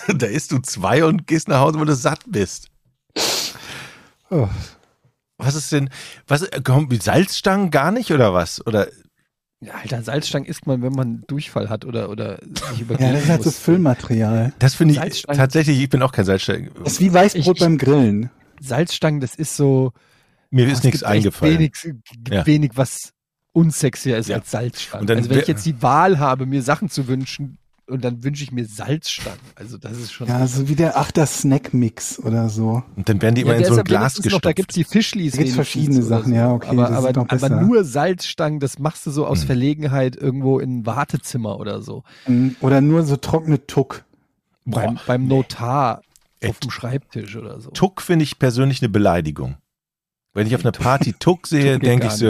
Da isst du zwei und gehst nach Hause, wo du satt bist. Oh. Was ist denn, was, kommt mit Salzstangen gar nicht oder was? Oder, Ja, Alter, Salzstangen isst man, wenn man Durchfall hat oder, oder sich übergeben Ja, das ist halt so. Füllmaterial. das finde ich tatsächlich, ich bin auch kein Salzstangen. Das ist wie Weißbrot Ich- ich- beim Grillen. Salzstangen, das ist so. Mir ist es nichts gibt eingefallen. Wenig, gibt Ja. wenig, was unsexier ist Ja. als Salzstangen. Und dann also wenn ich jetzt die Wahl habe, mir Sachen zu wünschen, und dann wünsche ich mir Salzstangen. Also das ist schon. Ja, so wie der Achter Snack-Mix oder so. Und dann werden die immer Ja, in so ein Glas wenigstens noch, gestopft. da gibt's die Fischlis. Da gibt's wenigstens verschiedene Sachen, ja, okay, Aber, das ist aber, aber nur Salzstangen, das machst du so aus Hm. Verlegenheit irgendwo in ein Wartezimmer oder so. Mm, Oder nur so trockene Tuck. Boah, Beim, beim Notar Ey, auf dem Schreibtisch oder so. Tuck finde ich persönlich eine Beleidigung. Wenn ich auf einer Party Tuck sehe, denke ich so,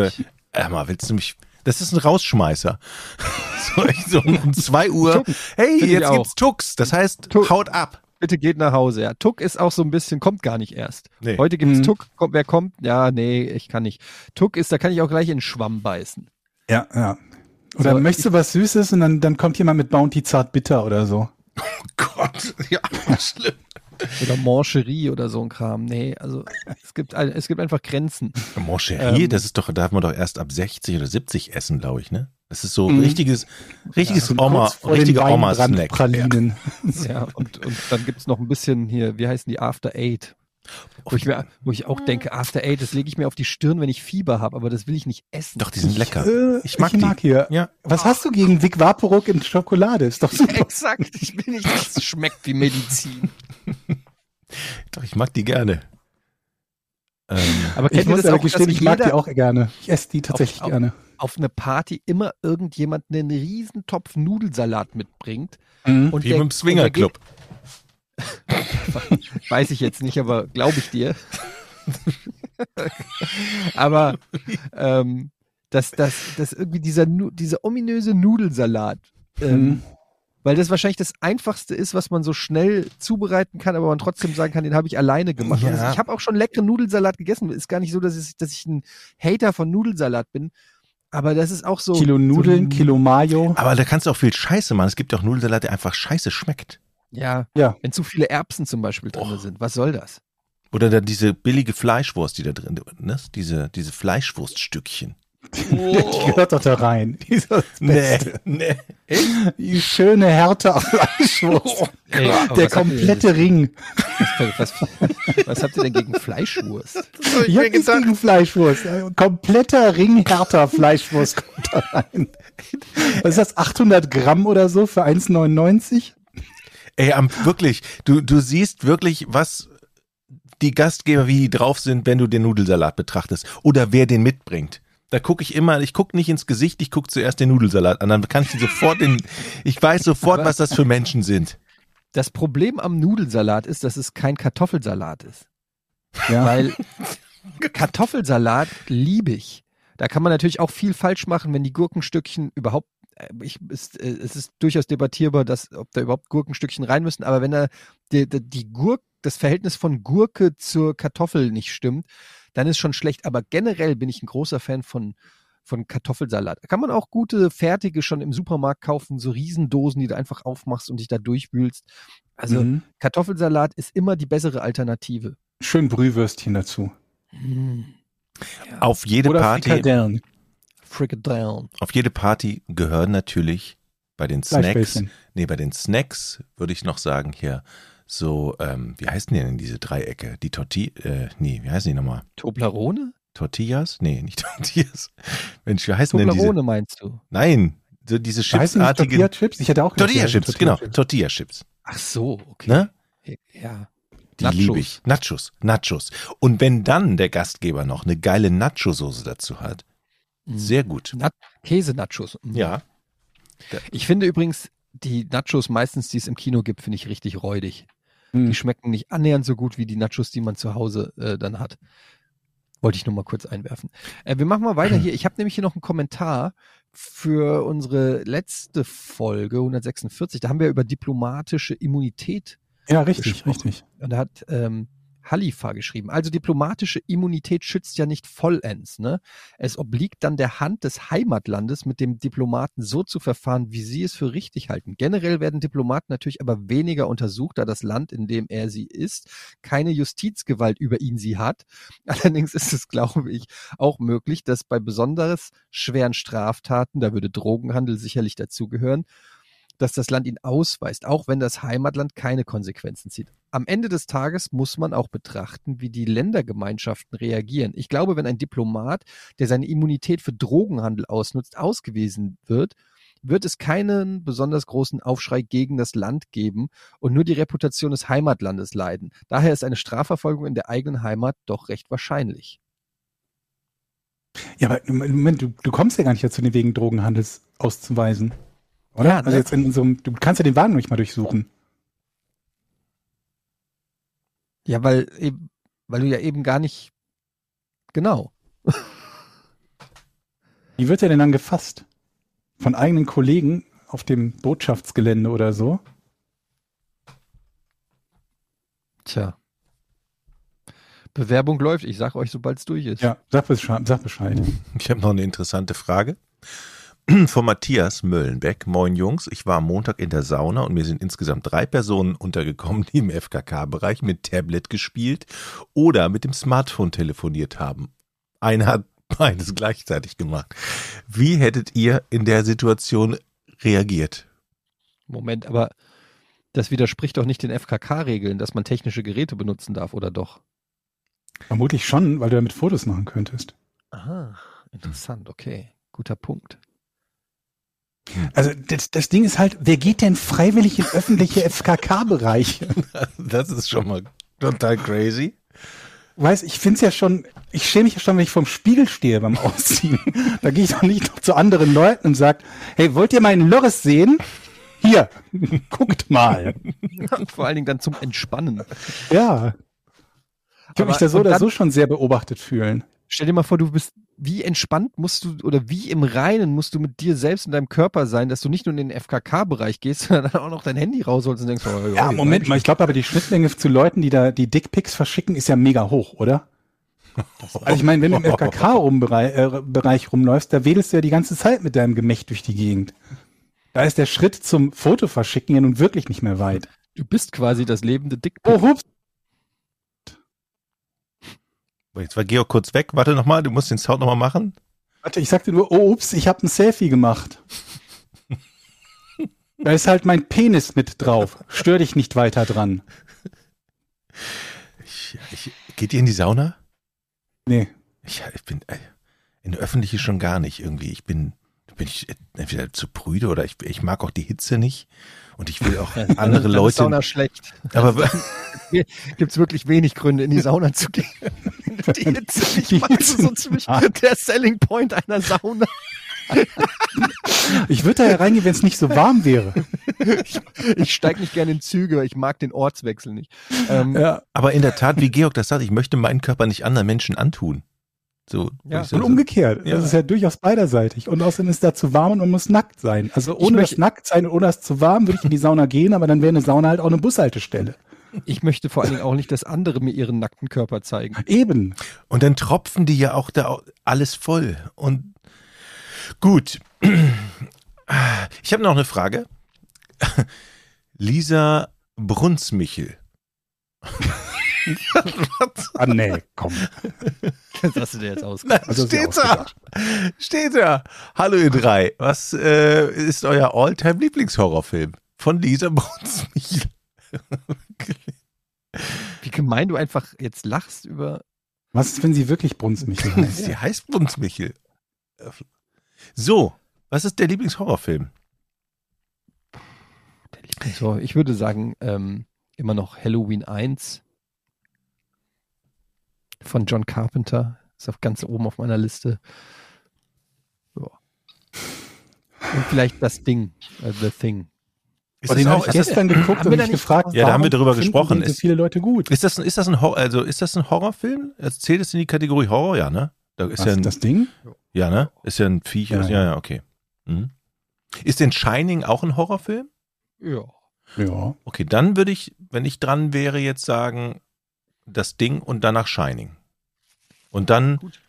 äh, mal, willst du mich, das ist ein Rausschmeißer. so, ich so um zwei Uhr, Tuck, hey, finde ich jetzt gibt's Tucks. Das heißt, Tuck. haut ab. Bitte geht nach Hause. Ja, Tuck ist auch so ein bisschen, kommt gar nicht erst. Nee. Heute gibt's Mhm. Tuck, kommt, wer kommt? Ja, nee, ich kann nicht. Tuck ist, da kann ich auch gleich in den Schwamm beißen. Ja, ja. Oder So, möchtest du was Süßes und dann, dann kommt jemand mit Bounty zart bitter oder so. Oh Gott, ja, schlimm. Oder Mancherie oder so ein Kram. Nee, also es gibt, ein- es gibt einfach Grenzen. Moncherie, Ähm. das ist doch, da darf man doch erst ab 60 oder 70 essen, glaube ich, ne? Das ist so Mhm. richtiges, richtiges So Oma, richtiger Oma-Snack. Weinbrandpralinen. Ja, und, und dann gibt's noch ein bisschen hier, wie heißen die After Eight? Wo ich, mir, wo ich auch denke, After Eight, das lege ich mir auf die Stirn, wenn ich Fieber habe, aber das will ich nicht essen. Doch, die sind lecker. Äh, Ich mag die. hier. Ja. Was hast du gegen Vic Vaporub in Schokolade? Ist doch super. Exakt, ich will nicht, dass es schmeckt wie Medizin. Doch, ich mag die gerne. Ähm, Aber Ich kennt ihr muss das auch, gestehen, ich mag die auch gerne. Ich esse die tatsächlich auf- gerne. auf eine Party immer irgendjemand einen riesen Topf Nudelsalat mitbringt? Mhm. Und wie der- beim Swingerclub. Weiß ich jetzt nicht, aber glaube ich dir. aber ähm, dass, dass, dass irgendwie dieser, dieser ominöse Nudelsalat, ähm, Mhm. weil das wahrscheinlich das Einfachste ist, was man so schnell zubereiten kann, aber man trotzdem sagen kann, den habe ich alleine gemacht. Ja. Also ich habe auch schon leckeren Nudelsalat gegessen. Ist gar nicht so, dass ich, dass ich ein Hater von Nudelsalat bin. Aber das ist auch so. Kilo Nudeln, so, Kilo Mayo. Aber da kannst du auch viel Scheiße machen. Es gibt ja auch Nudelsalat, der einfach scheiße schmeckt. Ja, Ja. wenn zu viele Erbsen zum Beispiel drin Oh. sind. Was soll das? Oder dann diese billige Fleischwurst, die da drin ne? Diese, diese Fleischwurststückchen. Die gehört doch da rein. Die ist das Beste. nee. Die schöne Härte auf Fleischwurst. Ey, aber Der was komplette Ring. denn- Was, was habt ihr denn gegen Fleischwurst? Ich hab nichts gegen Fleischwurst. Kompletter Ring härter Fleischwurst kommt da rein. Was ist das? 800 Gramm oder so für 1,99? Ey, am, wirklich, du, du siehst wirklich, was die Gastgeber, wie die drauf sind, wenn du den Nudelsalat betrachtest. Oder wer den mitbringt. Da gucke ich immer, ich gucke nicht ins Gesicht, ich gucke zuerst den Nudelsalat an. Dann kann ich sofort den, ich weiß sofort, was das für Menschen sind. Das Problem am Nudelsalat ist, dass es kein Kartoffelsalat ist. Ja. Weil Kartoffelsalat liebe ich. Da kann man natürlich auch viel falsch machen, wenn die Gurkenstückchen überhaupt, ich, ist, äh, es ist durchaus debattierbar, dass, ob da überhaupt Gurkenstückchen rein müssen, aber wenn da die, die, die Gurk, das Verhältnis von Gurke zur Kartoffel nicht stimmt, dann ist schon schlecht. Aber generell bin ich ein großer Fan von, von Kartoffelsalat. Da kann man auch gute fertige schon im Supermarkt kaufen, so Riesendosen, die du einfach aufmachst und dich da durchwühlst. Also Mhm. Kartoffelsalat ist immer die bessere Alternative. Schön Brühwürstchen dazu. Auf jede Oder Party, Frikadellen. Frikadelle. auf jede Party gehören natürlich bei den Snacks, nee, bei den Snacks würde ich noch sagen hier so, ähm, wie heißen die denn diese Dreiecke? Die Tortillas, äh, nee, wie heißen die nochmal? Toblerone? Tortillas? Nee, nicht Tortillas. Mensch, wie heißen denn diese? Toblerone meinst du? Nein, so diese Heißen die chipsartigen Tortilla-Chips? Ich hätte auch Tortilla-Chips, genau, Tortilla-Chips. Ach so, okay. Ne? Ja. Die Nachos. liebe ich. Nachos, Nachos. Und wenn dann der Gastgeber noch eine geile Nacho-Soße dazu hat. Sehr gut. Nat Käse-Nachos. Mhm. Ja. Ich finde übrigens, die Nachos meistens, die es im Kino gibt, finde ich richtig räudig. Hm. Die schmecken nicht annähernd so gut wie die Nachos, die man zu Hause äh, dann hat. Wollte ich nur mal kurz einwerfen. Äh, wir machen mal weiter hier. Ich habe nämlich hier noch einen Kommentar für unsere letzte Folge 146. Da haben wir über diplomatische Immunität Ja, richtig, gesprochen. richtig. und da hat ähm, Halifa geschrieben. Also diplomatische Immunität schützt ja nicht vollends. Ne? Es obliegt dann der Hand des Heimatlandes, mit dem Diplomaten so zu verfahren, wie sie es für richtig halten. Generell werden Diplomaten natürlich aber weniger untersucht, da das Land, in dem er sie ist, keine Justizgewalt über ihn sie hat. Allerdings ist es, glaube ich, auch möglich, dass bei besonders schweren Straftaten, da würde Drogenhandel sicherlich dazugehören, dass das Land ihn ausweist, auch wenn das Heimatland keine Konsequenzen zieht. Am Ende des Tages muss man auch betrachten, wie die Ländergemeinschaften reagieren. Ich glaube, wenn ein Diplomat, der seine Immunität für Drogenhandel ausnutzt, ausgewiesen wird, wird es keinen besonders großen Aufschrei gegen das Land geben und nur die Reputation des Heimatlandes leiden. Daher ist eine Strafverfolgung in der eigenen Heimat doch recht wahrscheinlich. Ja, aber Moment, du, du kommst ja gar nicht dazu, den wegen Drogenhandels auszuweisen. Oder? Ja, ne? Also jetzt in unserem, du kannst ja den Wagen nicht mal durchsuchen. Ja, weil, eben, weil du ja eben gar nicht genau. Wie wird er denn dann gefasst? Von eigenen Kollegen auf dem Botschaftsgelände oder so? Tja. Bewerbung läuft. Ich sag euch, sobald es durch ist. Ja, sag Bescheid. Sag Bescheid. Ich habe noch eine interessante Frage. Von Matthias Möllenbeck. Moin Jungs, ich war am Montag in der Sauna und mir sind insgesamt drei Personen untergekommen, die im FKK-Bereich mit Tablet gespielt oder mit dem Smartphone telefoniert haben. Einer hat beides gleichzeitig gemacht. Wie hättet ihr in der Situation reagiert? Moment, aber das widerspricht doch nicht den FKK-Regeln, dass man technische Geräte benutzen darf, oder doch? Vermutlich schon, weil du damit Fotos machen könntest. Aha, interessant, okay. Guter Punkt. Also das, das Ding ist halt, wer geht denn freiwillig in öffentliche FKK-Bereiche? Das ist schon mal total crazy. Weiß, ich find's ja schon, ich schäme mich ja schon, wenn ich vorm Spiegel stehe beim Ausziehen. da gehe ich doch nicht noch zu anderen Leuten und sag, hey, wollt ihr meinen Lörres sehen? Hier, guckt mal. Vor allen Dingen dann zum Entspannen. Ja. Ich würde mich da so oder dann- so schon sehr beobachtet fühlen. Stell dir mal vor, du bist, wie entspannt musst du oder wie im Reinen musst du mit dir selbst und deinem Körper sein, dass du nicht nur in den FKK-Bereich gehst, sondern dann auch noch dein Handy rausholst und denkst, oh, Ja, Moment mal, ich glaube aber die Schnittmenge zu Leuten, die da die Dickpics verschicken, ist ja mega hoch, oder? Also ich meine, wenn du im FKK-Bereich äh, Bereich rumläufst, da wedelst du ja die ganze Zeit mit deinem Gemächt durch die Gegend. Da ist der Schritt zum Foto verschicken ja nun wirklich nicht mehr weit. Du bist quasi das lebende Dickpick. Oh, hups. Jetzt war Georg kurz weg. Warte nochmal, du musst den Sound nochmal machen. Warte, ich sagte nur, oh, ups, ich habe ein Selfie gemacht. da ist halt mein Penis mit drauf. Stör dich nicht weiter dran. Ich, ich, geht ihr in die Sauna? Nee. Ich, ich bin äh, in der öffentliche schon gar nicht irgendwie. Ich bin, bin ich entweder zu prüde oder ich, ich mag auch die Hitze nicht und ich will auch andere Dann ist Leute. Sauna schlecht. Aber Gibt es wirklich wenig Gründe, in die Sauna zu gehen. Die Hitze Die magst, ist so ziemlich der Selling Point einer Sauna. Ich würde da ja reingehen, wenn es nicht so warm wäre. Ich, ich steige nicht gerne in Züge, weil ich mag den Ortswechsel nicht. Ähm, Ja. Aber in der Tat, wie Georg das sagt, ich möchte meinen Körper nicht anderen Menschen antun. So, Ja. Und umgekehrt. Ja. Das ist ja durchaus beiderseitig. Und außerdem ist da zu warm und man muss nackt sein. Also ohne möchte- das Nacktsein und ohne das zu warm würde ich in die Sauna gehen, aber dann wäre eine Sauna halt auch eine Bushaltestelle. Ich möchte vor allen Dingen auch nicht, dass andere mir ihren nackten Körper zeigen. Eben. Und dann tropfen die ja auch da alles voll. Und gut. Ich habe noch eine Frage. Lisa Brunsmichel. Ah, nee, komm. Das hast du dir jetzt aus. Na, Also steht da. Steht da. Hallo ihr drei. Was äh, ist euer All-Time-Lieblingshorrorfilm? Von Lisa Brunsmichel. Wie gemein du einfach jetzt lachst über. Was ist, wenn sie wirklich Brunsmichel heißt? Sie heißt Brunsmichel. So, was ist der Lieblingshorrorfilm? So, ich würde sagen, ähm, immer noch Halloween 1 von John Carpenter. Ist auf ganz oben auf meiner Liste. Ja. Und vielleicht das Ding, äh, The Thing. Ist den habe auch, ich ist das, gestern geguckt haben und mich gefragt, Ja, da haben wir darüber gesprochen. so Ist- viele Leute gut. ist das, ein- ist das ein Hor also ist das ein Horrorfilm? Also Zählt es in die Kategorie Horror? Ja, ne? Da ist Was, ja ein, das Ding? ja, ne? Ist ja ein Viech. Ja, Ja, ja, ja okay. Mhm. Ist denn Shining auch ein Horrorfilm? Ja. Ja. Okay, dann würde ich, wenn ich dran wäre, jetzt sagen, das Ding und danach Shining. Und dann Gut.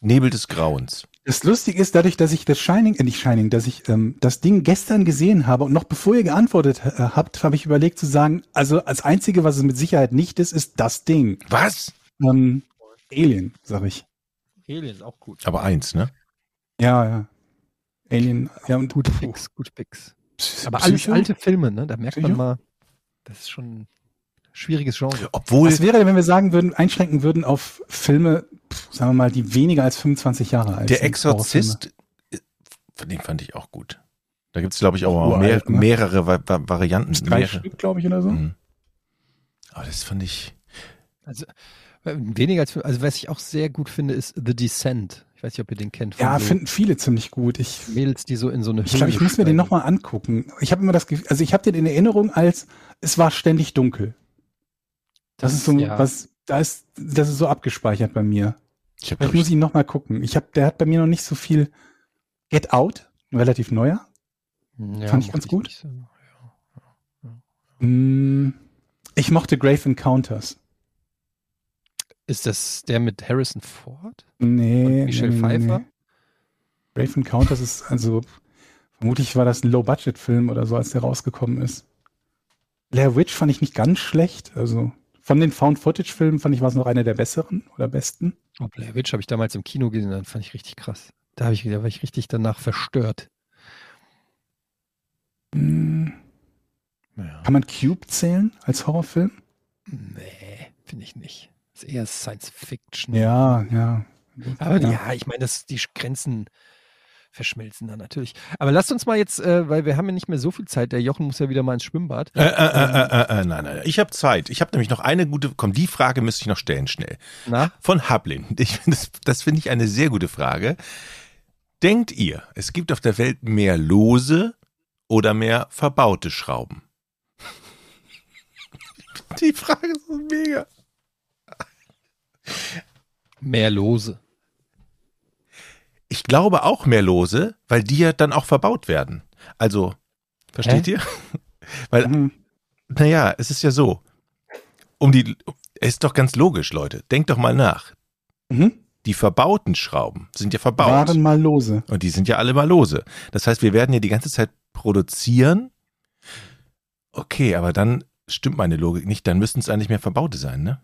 Nebel des Grauens. Das Lustige ist, dadurch, dass ich das Shining, äh, nicht Shining, dass ich ähm, das Ding gestern gesehen habe und noch bevor ihr geantwortet äh, habt, habe ich überlegt zu sagen, also als einzige, was es mit Sicherheit nicht ist, ist das Ding. Was? Ähm, Alien, sag ich. Alien ist auch gut. Aber eins, ne? Ja, ja. Alien, ja und. Picks, gute Picks. Psy- Aber alles alte Filme, ne? Da merkt Psycho? man mal, das ist schon ein schwieriges Genre. Obwohl, Was wäre denn, wenn wir sagen würden, einschränken würden auf Filme, pff, sagen wir mal, die weniger als 25 Jahre alt der sind? Exorzist, äh, den fand ich auch gut. Da gibt es, glaube ich, auch Uralt, mehr, ne? mehrere Va Va Varianten. Drei mehrere. Stück, glaube ich, oder so. Mhm. Aber das fand ich. Also äh, weniger als also was ich auch sehr gut finde, ist The Descent. Ich weiß nicht, ob ihr den kennt. Ja, so finden viele ziemlich gut. Ich, Mädels, die so in so eine ich glaube, ich muss mir den nochmal angucken. Ich habe immer das Gefühl, also ich habe den in Erinnerung als, es war ständig dunkel. Das, ist so, ja. was, da ist, das ist so abgespeichert bei mir. Ich hab, Vielleicht muss ich ihn nochmal gucken. Ich habe, der hat bei mir noch nicht so viel Get Out, relativ neuer. Ja, fand ich ganz gut. nicht so. Mm, Ich mochte Grave Encounters. Ist das der mit Harrison Ford? Nee. Und Michelle nee, Pfeiffer? Nee. Grave Encounters ist, also, vermutlich war das ein Low-Budget-Film oder so, als der rausgekommen ist. Blair Witch fand ich nicht ganz schlecht. Also, von den Found-Footage-Filmen fand ich, war es noch einer der besseren oder besten. Oh, Blair Witch habe ich damals im Kino gesehen, dann fand ich richtig krass. Da, hab ich, da war ich richtig danach verstört. Hm, ja. kann man Cube zählen als Horrorfilm? Nee, finde ich nicht. Ist eher Science Fiction. Ja, ja. Aber ja. ja, ich meine, die Grenzen verschmelzen dann natürlich. Aber lasst uns mal jetzt, äh, weil wir haben ja nicht mehr so viel Zeit. Der Jochen muss ja wieder mal ins Schwimmbad. Äh, äh, äh, äh, äh, nein, nein, ich habe Zeit. Ich habe nämlich noch eine gute. Komm, die Frage müsste ich noch stellen, schnell. Na? Von Hablin. Ich, das das finde ich eine sehr gute Frage. Denkt ihr, es gibt auf der Welt mehr lose oder mehr verbaute Schrauben? Die Frage ist mega. Mehr Lose. Ich glaube auch mehr lose, weil die ja dann auch verbaut werden. Also, versteht ihr? Weil Mhm. Naja, es ist ja so. Um die, es ist doch ganz logisch, Leute. Denkt doch mal nach. Mhm. Die verbauten Schrauben sind ja verbaut. Waren mal lose. Und die sind ja alle mal lose. Das heißt, wir werden ja die ganze Zeit produzieren. Okay, aber dann stimmt meine Logik nicht. Dann müssten es eigentlich mehr verbaute sein, ne?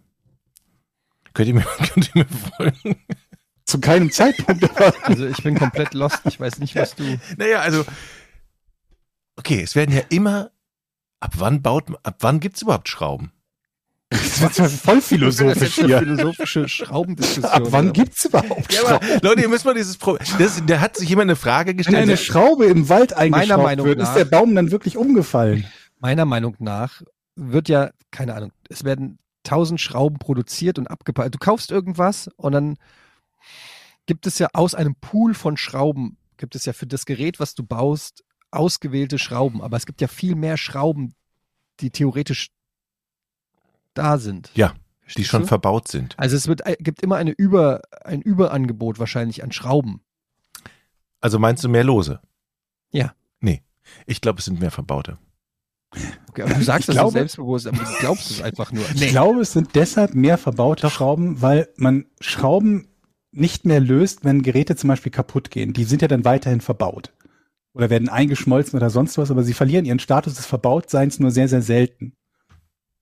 Könnt ihr mir, könnt ihr mir folgen? Zu keinem Zeitpunkt. Also ich bin komplett lost. Ich weiß nicht, was du. Naja, also, okay, es werden ja immer, ab wann baut, ab wann gibt's überhaupt Schrauben? Das wird ja voll philosophisch ist hier. philosophische Schraubendiskussion. Ab wann oder? gibt's überhaupt Ja, Schrauben? aber, Leute, ihr müsst mal dieses Problem, da hat sich jemand eine Frage Wenn gestellt. eine Schraube im Wald eingeschraubt Meinung wird, nach- ist der Baum dann wirklich umgefallen. Meiner Meinung nach wird ja, keine Ahnung, es werden tausend Schrauben produziert und abgepackt. Du kaufst irgendwas und dann gibt es ja aus einem Pool von Schrauben, gibt es ja für das Gerät, was du baust, ausgewählte Schrauben. Aber es gibt ja viel mehr Schrauben, die theoretisch da sind. Ja, die schon du? verbaut sind. Also es wird, gibt immer eine Über, ein Überangebot wahrscheinlich an Schrauben. Also meinst du mehr Lose? Ja. Nee. Ich glaube, es sind mehr verbaute. Okay, aber du sagst Ich das glaube- so selbstbewusst, aber du glaubst es einfach nur. Ich glaube, es sind deshalb mehr verbaute Schrauben, weil man Schrauben nicht mehr löst, wenn Geräte zum Beispiel kaputt gehen. Die sind ja dann weiterhin verbaut. Oder werden eingeschmolzen oder sonst was, aber sie verlieren ihren Status des Verbautseins nur sehr, sehr selten.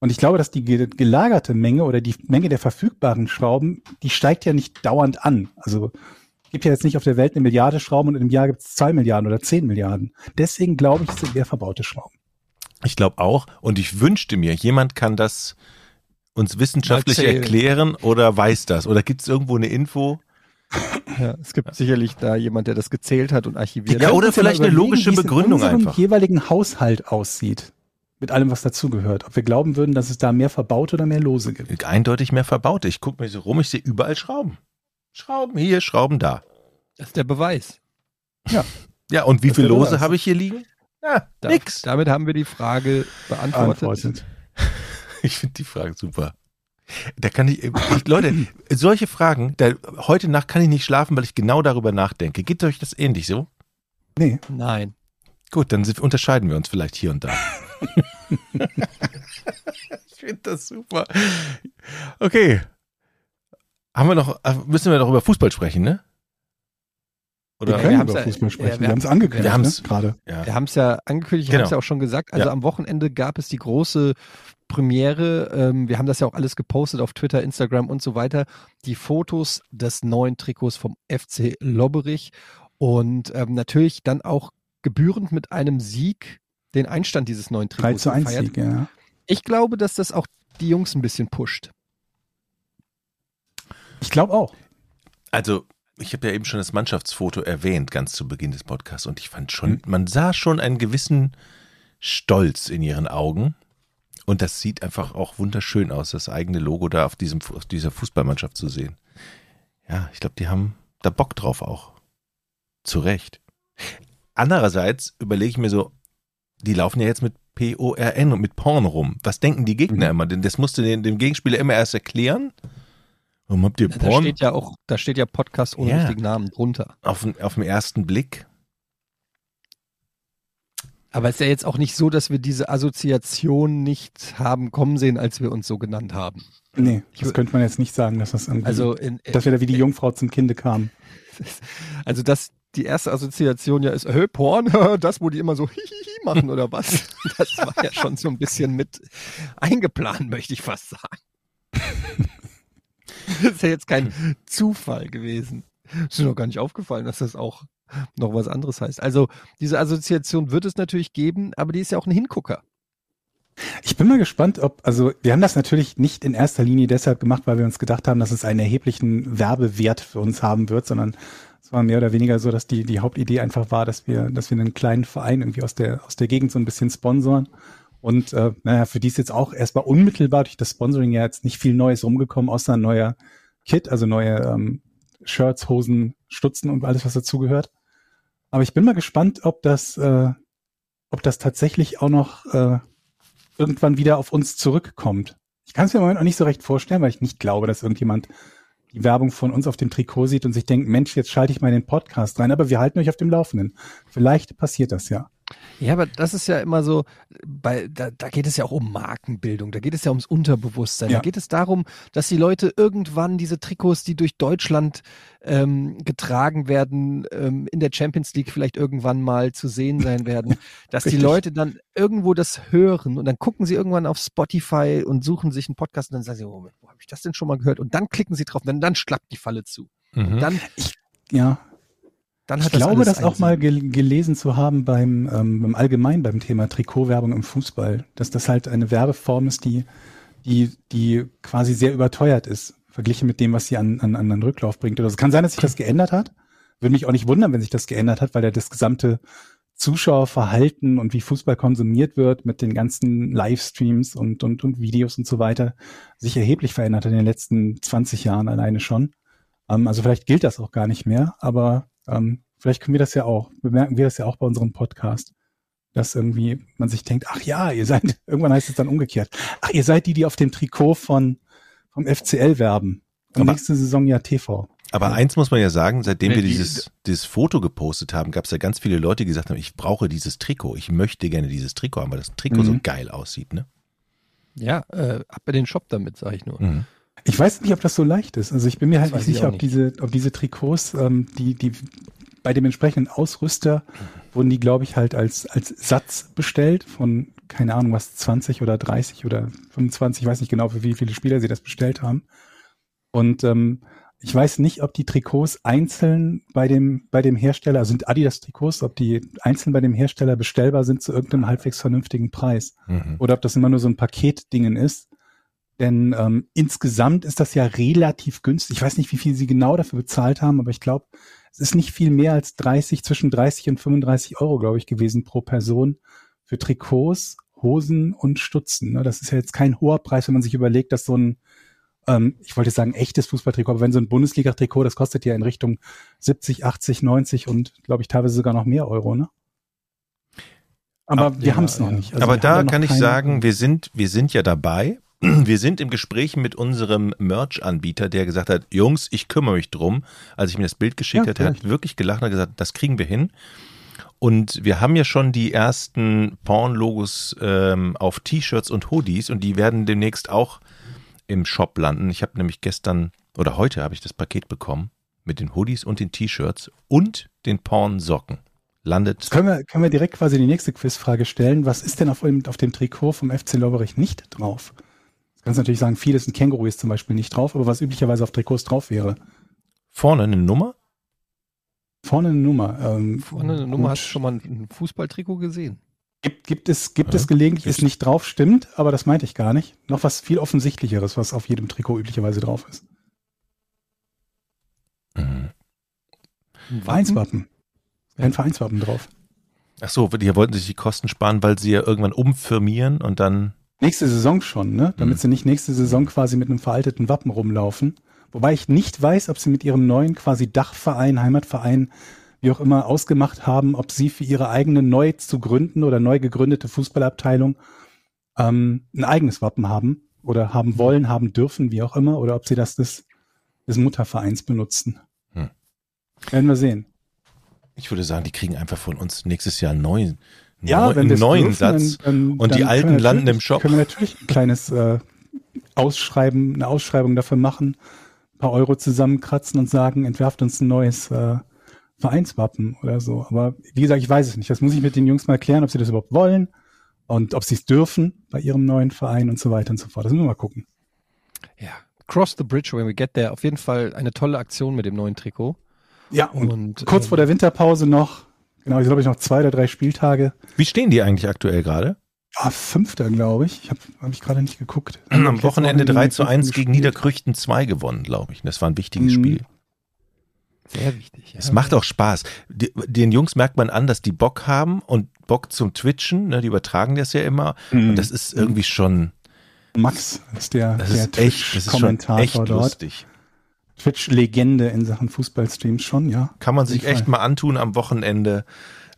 Und ich glaube, dass die ge- gelagerte Menge oder die Menge der verfügbaren Schrauben, die steigt ja nicht dauernd an. Also gibt ja jetzt nicht auf der Welt eine Milliarde Schrauben und im Jahr gibt es zwei Milliarden oder zehn Milliarden. Deswegen glaube ich, es sind mehr verbaute Schrauben. Ich glaube auch. Und ich wünschte mir, jemand kann das uns wissenschaftlich Erzählen. erklären oder weiß das. Oder gibt es irgendwo eine Info? Ja, es gibt sicherlich da jemand, der das gezählt hat und archiviert. Ja, hat. oder ja vielleicht eine logische wie es in Begründung unserem einfach. jeweiligen Haushalt aussieht. Mit allem, was dazugehört. Ob wir glauben würden, dass es da mehr verbaut oder mehr lose gibt. Eindeutig mehr verbaute. Ich gucke mir so rum, ich sehe überall Schrauben. Schrauben hier, Schrauben da. Das ist der Beweis. Ja, und wie Das viele wäre Lose habe ich hier liegen? Ja, Da, nix. Damit haben wir die Frage beantwortet. Antwortet. Ich finde die Frage super. Da kann ich, ich, Leute, solche Fragen, da, heute Nacht kann ich nicht schlafen, weil ich genau darüber nachdenke. Geht euch das ähnlich so? Nee, Nein. Gut, dann sind, unterscheiden wir uns vielleicht hier und da. ich finde das super. Okay. Haben wir noch, äh, müssen wir noch über Fußball sprechen, ne? Wir Oder? können haben's über ja- Fußball ja, sprechen. wir wir haben es haben- angekündigt, wir haben's- ne? gerade. Ja. Wir haben es ja angekündigt, ich Genau. habe es ja auch schon gesagt. Also Ja. am Wochenende gab es die große Premiere. Ähm, wir haben das ja auch alles gepostet auf Twitter, Instagram und so weiter. Die Fotos des neuen Trikots vom FC Lobberich und ähm, natürlich dann auch gebührend mit einem Sieg den Einstand dieses neuen 3 Trikots zu 1 gefeiert. Sieg, ja. Ich glaube, dass das auch die Jungs ein bisschen pusht. Ich glaube auch. Also, ich habe ja eben schon das Mannschaftsfoto erwähnt, ganz zu Beginn des Podcasts, und ich fand schon, Mhm. man sah schon einen gewissen Stolz in ihren Augen. Und das sieht einfach auch wunderschön aus, das eigene Logo da auf, diesem, auf dieser Fußballmannschaft zu sehen. Ja, ich glaube, die haben da Bock drauf auch. Zu Recht. Andererseits überlege ich mir so, die laufen ja jetzt mit P-O-R-N und mit Porn rum. Was denken die Gegner Mhm. immer? Denn das musst du dem, dem Gegenspieler immer erst erklären. Warum habt ihr Da Porn? steht ja auch, da steht ja Podcast ohne Ja. richtigen Namen drunter. auf, den- auf den ersten Blick. Aber es ist ja jetzt auch nicht so, dass wir diese Assoziation nicht haben kommen sehen, als wir uns so genannt haben. Nee, Ich das könnte man jetzt nicht sagen, dass das irgendwie, Also, in, dass wir da wie die Jungfrau zum Kinde kamen. also dass die erste Assoziation ja ist, hey, Porn, das, wo die immer so hihihi machen oder was? Das war ja schon so ein bisschen mit eingeplant, möchte ich fast sagen. Das ist ja jetzt kein Zufall gewesen. Ist mir noch gar nicht aufgefallen, dass das auch noch was anderes heißt. Also diese Assoziation wird es natürlich geben, aber die ist ja auch ein Hingucker. Ich bin mal gespannt, ob, also wir haben das natürlich nicht in erster Linie deshalb gemacht, weil wir uns gedacht haben, dass es einen erheblichen Werbewert für uns haben wird, sondern es war mehr oder weniger so, dass die, die Hauptidee einfach war, dass wir, dass wir einen kleinen Verein irgendwie aus der, aus der Gegend so ein bisschen sponsoren. Und äh, naja, für die ist jetzt auch erstmal unmittelbar durch das Sponsoring ja jetzt nicht viel Neues rumgekommen, außer ein neuer Kit, also neue ähm, Shirts, Hosen, Stutzen und alles, was dazugehört. Aber ich bin mal gespannt, ob das, äh, ob das tatsächlich auch noch äh, irgendwann wieder auf uns zurückkommt. Ich kann es mir im Moment auch nicht so recht vorstellen, weil ich nicht glaube, dass irgendjemand die Werbung von uns auf dem Trikot sieht und sich denkt, Mensch, jetzt schalte ich mal den Podcast rein, aber wir halten euch auf dem Laufenden. Vielleicht passiert das ja. Ja, aber das ist ja immer so, bei, da, da geht es ja auch um Markenbildung, da geht es ja ums Unterbewusstsein, Ja. da geht es darum, dass die Leute irgendwann diese Trikots, die durch Deutschland ähm, getragen werden, ähm, in der Champions League vielleicht irgendwann mal zu sehen sein werden, dass die. Leute dann irgendwo das hören und dann gucken sie irgendwann auf Spotify und suchen sich einen Podcast und dann sagen sie, Moment, wo habe ich das denn schon mal gehört? Und dann klicken sie drauf, und dann, dann schlappt die Falle zu. Mhm. Dann, Ja, dann ich hat das glaube, das einen auch mal gel gelesen zu haben beim, ähm, beim allgemein beim Thema Trikotwerbung im Fußball, dass das halt eine Werbeform ist, die, die, die quasi sehr überteuert ist, verglichen mit dem, was sie an, an, an den Rücklauf bringt. Oder es kann sein, dass sich das geändert hat. Würde mich auch nicht wundern, wenn sich das geändert hat, weil ja das gesamte Zuschauerverhalten und wie Fußball konsumiert wird mit den ganzen Livestreams und, und, und Videos und so weiter sich erheblich verändert in den letzten 20 Jahren alleine schon. Ähm, also vielleicht gilt das auch gar nicht mehr, aber ähm, vielleicht können wir das ja auch, bemerken wir das ja auch bei unserem Podcast, dass irgendwie man sich denkt, ach ja, ihr seid, irgendwann heißt es dann umgekehrt, ach, ihr seid die, die auf dem Trikot von, vom FCL werben. Und Aber- nächste Saison ja TV. Aber eins muss man ja sagen, seitdem Nee, wir die- dieses, dieses Foto gepostet haben, gab es ja ganz viele Leute, die gesagt haben, ich brauche dieses Trikot, ich möchte gerne dieses Trikot haben, weil das Trikot so Mhm. geil aussieht, ne? Ja, äh, ab in den Shop damit, sage ich nur. Mhm. Ich weiß nicht, ob das so leicht ist. Also ich bin mir halt nicht sicher, auch ob diese, ob diese Trikots, ähm, die, die bei dem entsprechenden Ausrüster wurden die, glaube ich, halt als, als Satz bestellt von, keine Ahnung, was, 20 oder 30 oder 25, ich weiß nicht genau, für wie viele Spieler sie das bestellt haben. Und ähm, ich weiß nicht, ob die Trikots einzeln bei dem, bei dem Hersteller, also sind Adidas Trikots, ob die einzeln bei dem Hersteller bestellbar sind zu irgendeinem halbwegs vernünftigen Preis Mhm. oder ob das immer nur so ein Paketdingen ist. Denn ähm, insgesamt ist das ja relativ günstig. Ich weiß nicht, wie viel sie genau dafür bezahlt haben, aber ich glaube, es ist nicht viel mehr als 30, zwischen 30 und 35 Euro, glaube ich, gewesen pro Person für Trikots, Hosen und Stutzen. Ne? Das ist ja jetzt kein hoher Preis, wenn man sich überlegt, dass so ein, ähm, ich wollte sagen, echtes Fußballtrikot, aber wenn so ein Bundesliga-Trikot, das kostet ja in Richtung 70, 80, 90 und glaube ich teilweise sogar noch mehr Euro, ne? Aber Ah, wir ja, haben es noch nicht. Also Aber da kann ich sagen, wir sind, wir sind ja dabei. Wir sind im Gespräch mit unserem Merch-Anbieter, der gesagt hat, Jungs, ich kümmere mich drum. Als ich mir das Bild geschickt Ja, hat, der hat wirklich gelacht und hat gesagt, das kriegen wir hin. Und wir haben ja schon die ersten Porn-Logos ähm, auf T-Shirts und Hoodies und die werden demnächst auch im Shop landen. Ich habe nämlich gestern oder heute habe ich das Paket bekommen mit den Hoodies und den T-Shirts und den Porn-Socken. Landet können wir, können wir direkt quasi die nächste Quizfrage stellen. Was ist denn auf dem, auf dem Trikot vom FC Lobberich nicht drauf? Du kannst natürlich sagen, vieles ein Känguru ist zum Beispiel nicht drauf, aber was üblicherweise auf Trikots drauf wäre. vorne eine Nummer. Vorne eine Nummer. Ähm, Vorne eine gut. Nummer, hast du schon mal ein Fußballtrikot gesehen? Gibt, gibt es, gibt Ja, es gelegentlich, ist nicht drauf, stimmt, aber das meinte ich gar nicht. Noch was viel offensichtlicheres, was auf jedem Trikot üblicherweise drauf ist. Mhm. Ein Vereinswappen. Ein Vereinswappen drauf. Ach so, die wollten sich die Kosten sparen, weil sie ja irgendwann umfirmieren und dann. Nächste Saison schon, ne? Damit Mhm. sie nicht nächste Saison quasi mit einem veralteten Wappen rumlaufen. Wobei ich nicht weiß, ob sie mit ihrem neuen quasi Dachverein, Heimatverein, wie auch immer, ausgemacht haben, ob sie für ihre eigene neu zu gründen oder neu gegründete Fußballabteilung ähm, ein eigenes Wappen haben oder haben wollen, haben dürfen, wie auch immer, oder ob sie das des, des Muttervereins benutzen. Hm. Werden wir sehen. Ich würde sagen, die kriegen einfach von uns nächstes Jahr einen neuen, Ja, neu- wenn wir neuen dürfen, Satz. dann, dann, Und die alten landen im Shop. Können wir natürlich ein kleines äh, Ausschreiben, eine Ausschreibung dafür machen, ein paar Euro zusammenkratzen und sagen, entwerft uns ein neues äh, Vereinswappen oder so. Aber wie gesagt, ich weiß es nicht. Das muss ich mit den Jungs mal erklären, ob sie das überhaupt wollen und ob sie es dürfen bei ihrem neuen Verein und so weiter und so fort. Das müssen wir mal gucken. Ja. Cross the bridge when we get there. Auf jeden Fall eine tolle Aktion mit dem neuen Trikot. Ja, und, Und, kurz ähm, vor der Winterpause noch, genau, ich glaube ich noch zwei oder drei Spieltage. Wie stehen die eigentlich aktuell gerade? Ah, fünfter, glaube ich. Ich habe hab ich gerade nicht geguckt. Am Wochenende 3 zu 1 gespielt. gegen Niederkrüchten 2 gewonnen, glaube ich. Das war ein wichtiges Mhm. Spiel. Sehr wichtig. Ja. Es macht auch Spaß. Den Jungs merkt man an, dass die Bock haben und Bock zum Twitchen. Ne, die übertragen das ja immer. Mhm. Und das ist irgendwie schon, Max ist der, das der ist echt, das ist schon echt Twitch-Kommentator dort. lustig. Twitch-Legende in Sachen Fußballstreams schon, ja. Kann man sich echt mal antun am Wochenende.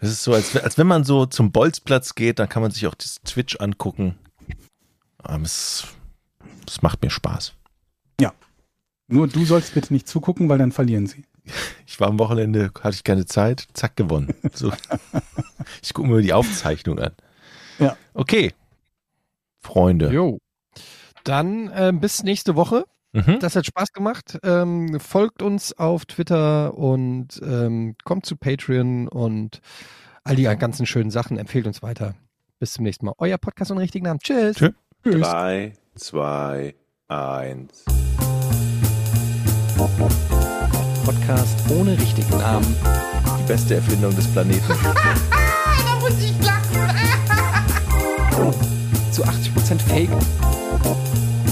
Das ist so, als, als wenn man so zum Bolzplatz geht, dann kann man sich auch das Twitch angucken. Aber es, es macht mir Spaß. Nur du sollst bitte nicht zugucken, weil dann verlieren sie. Ich war am Wochenende, hatte ich keine Zeit, zack, gewonnen. So. Ich gucke mir die Aufzeichnung an. Ja. Okay. Freunde. Jo. Dann äh, bis nächste Woche. Mhm. Das hat Spaß gemacht. Ähm, folgt uns auf Twitter und ähm, kommt zu Patreon und all die ganzen schönen Sachen. Empfehlt uns weiter. Bis zum nächsten Mal. Euer Podcast und richtigen Namen. Tschüss. Tschüss. Tschüss. Drei, zwei, eins. Podcast ohne richtigen Namen. Die beste Erfindung des Planeten. Da muss ich lachen. Zu 80% Fake.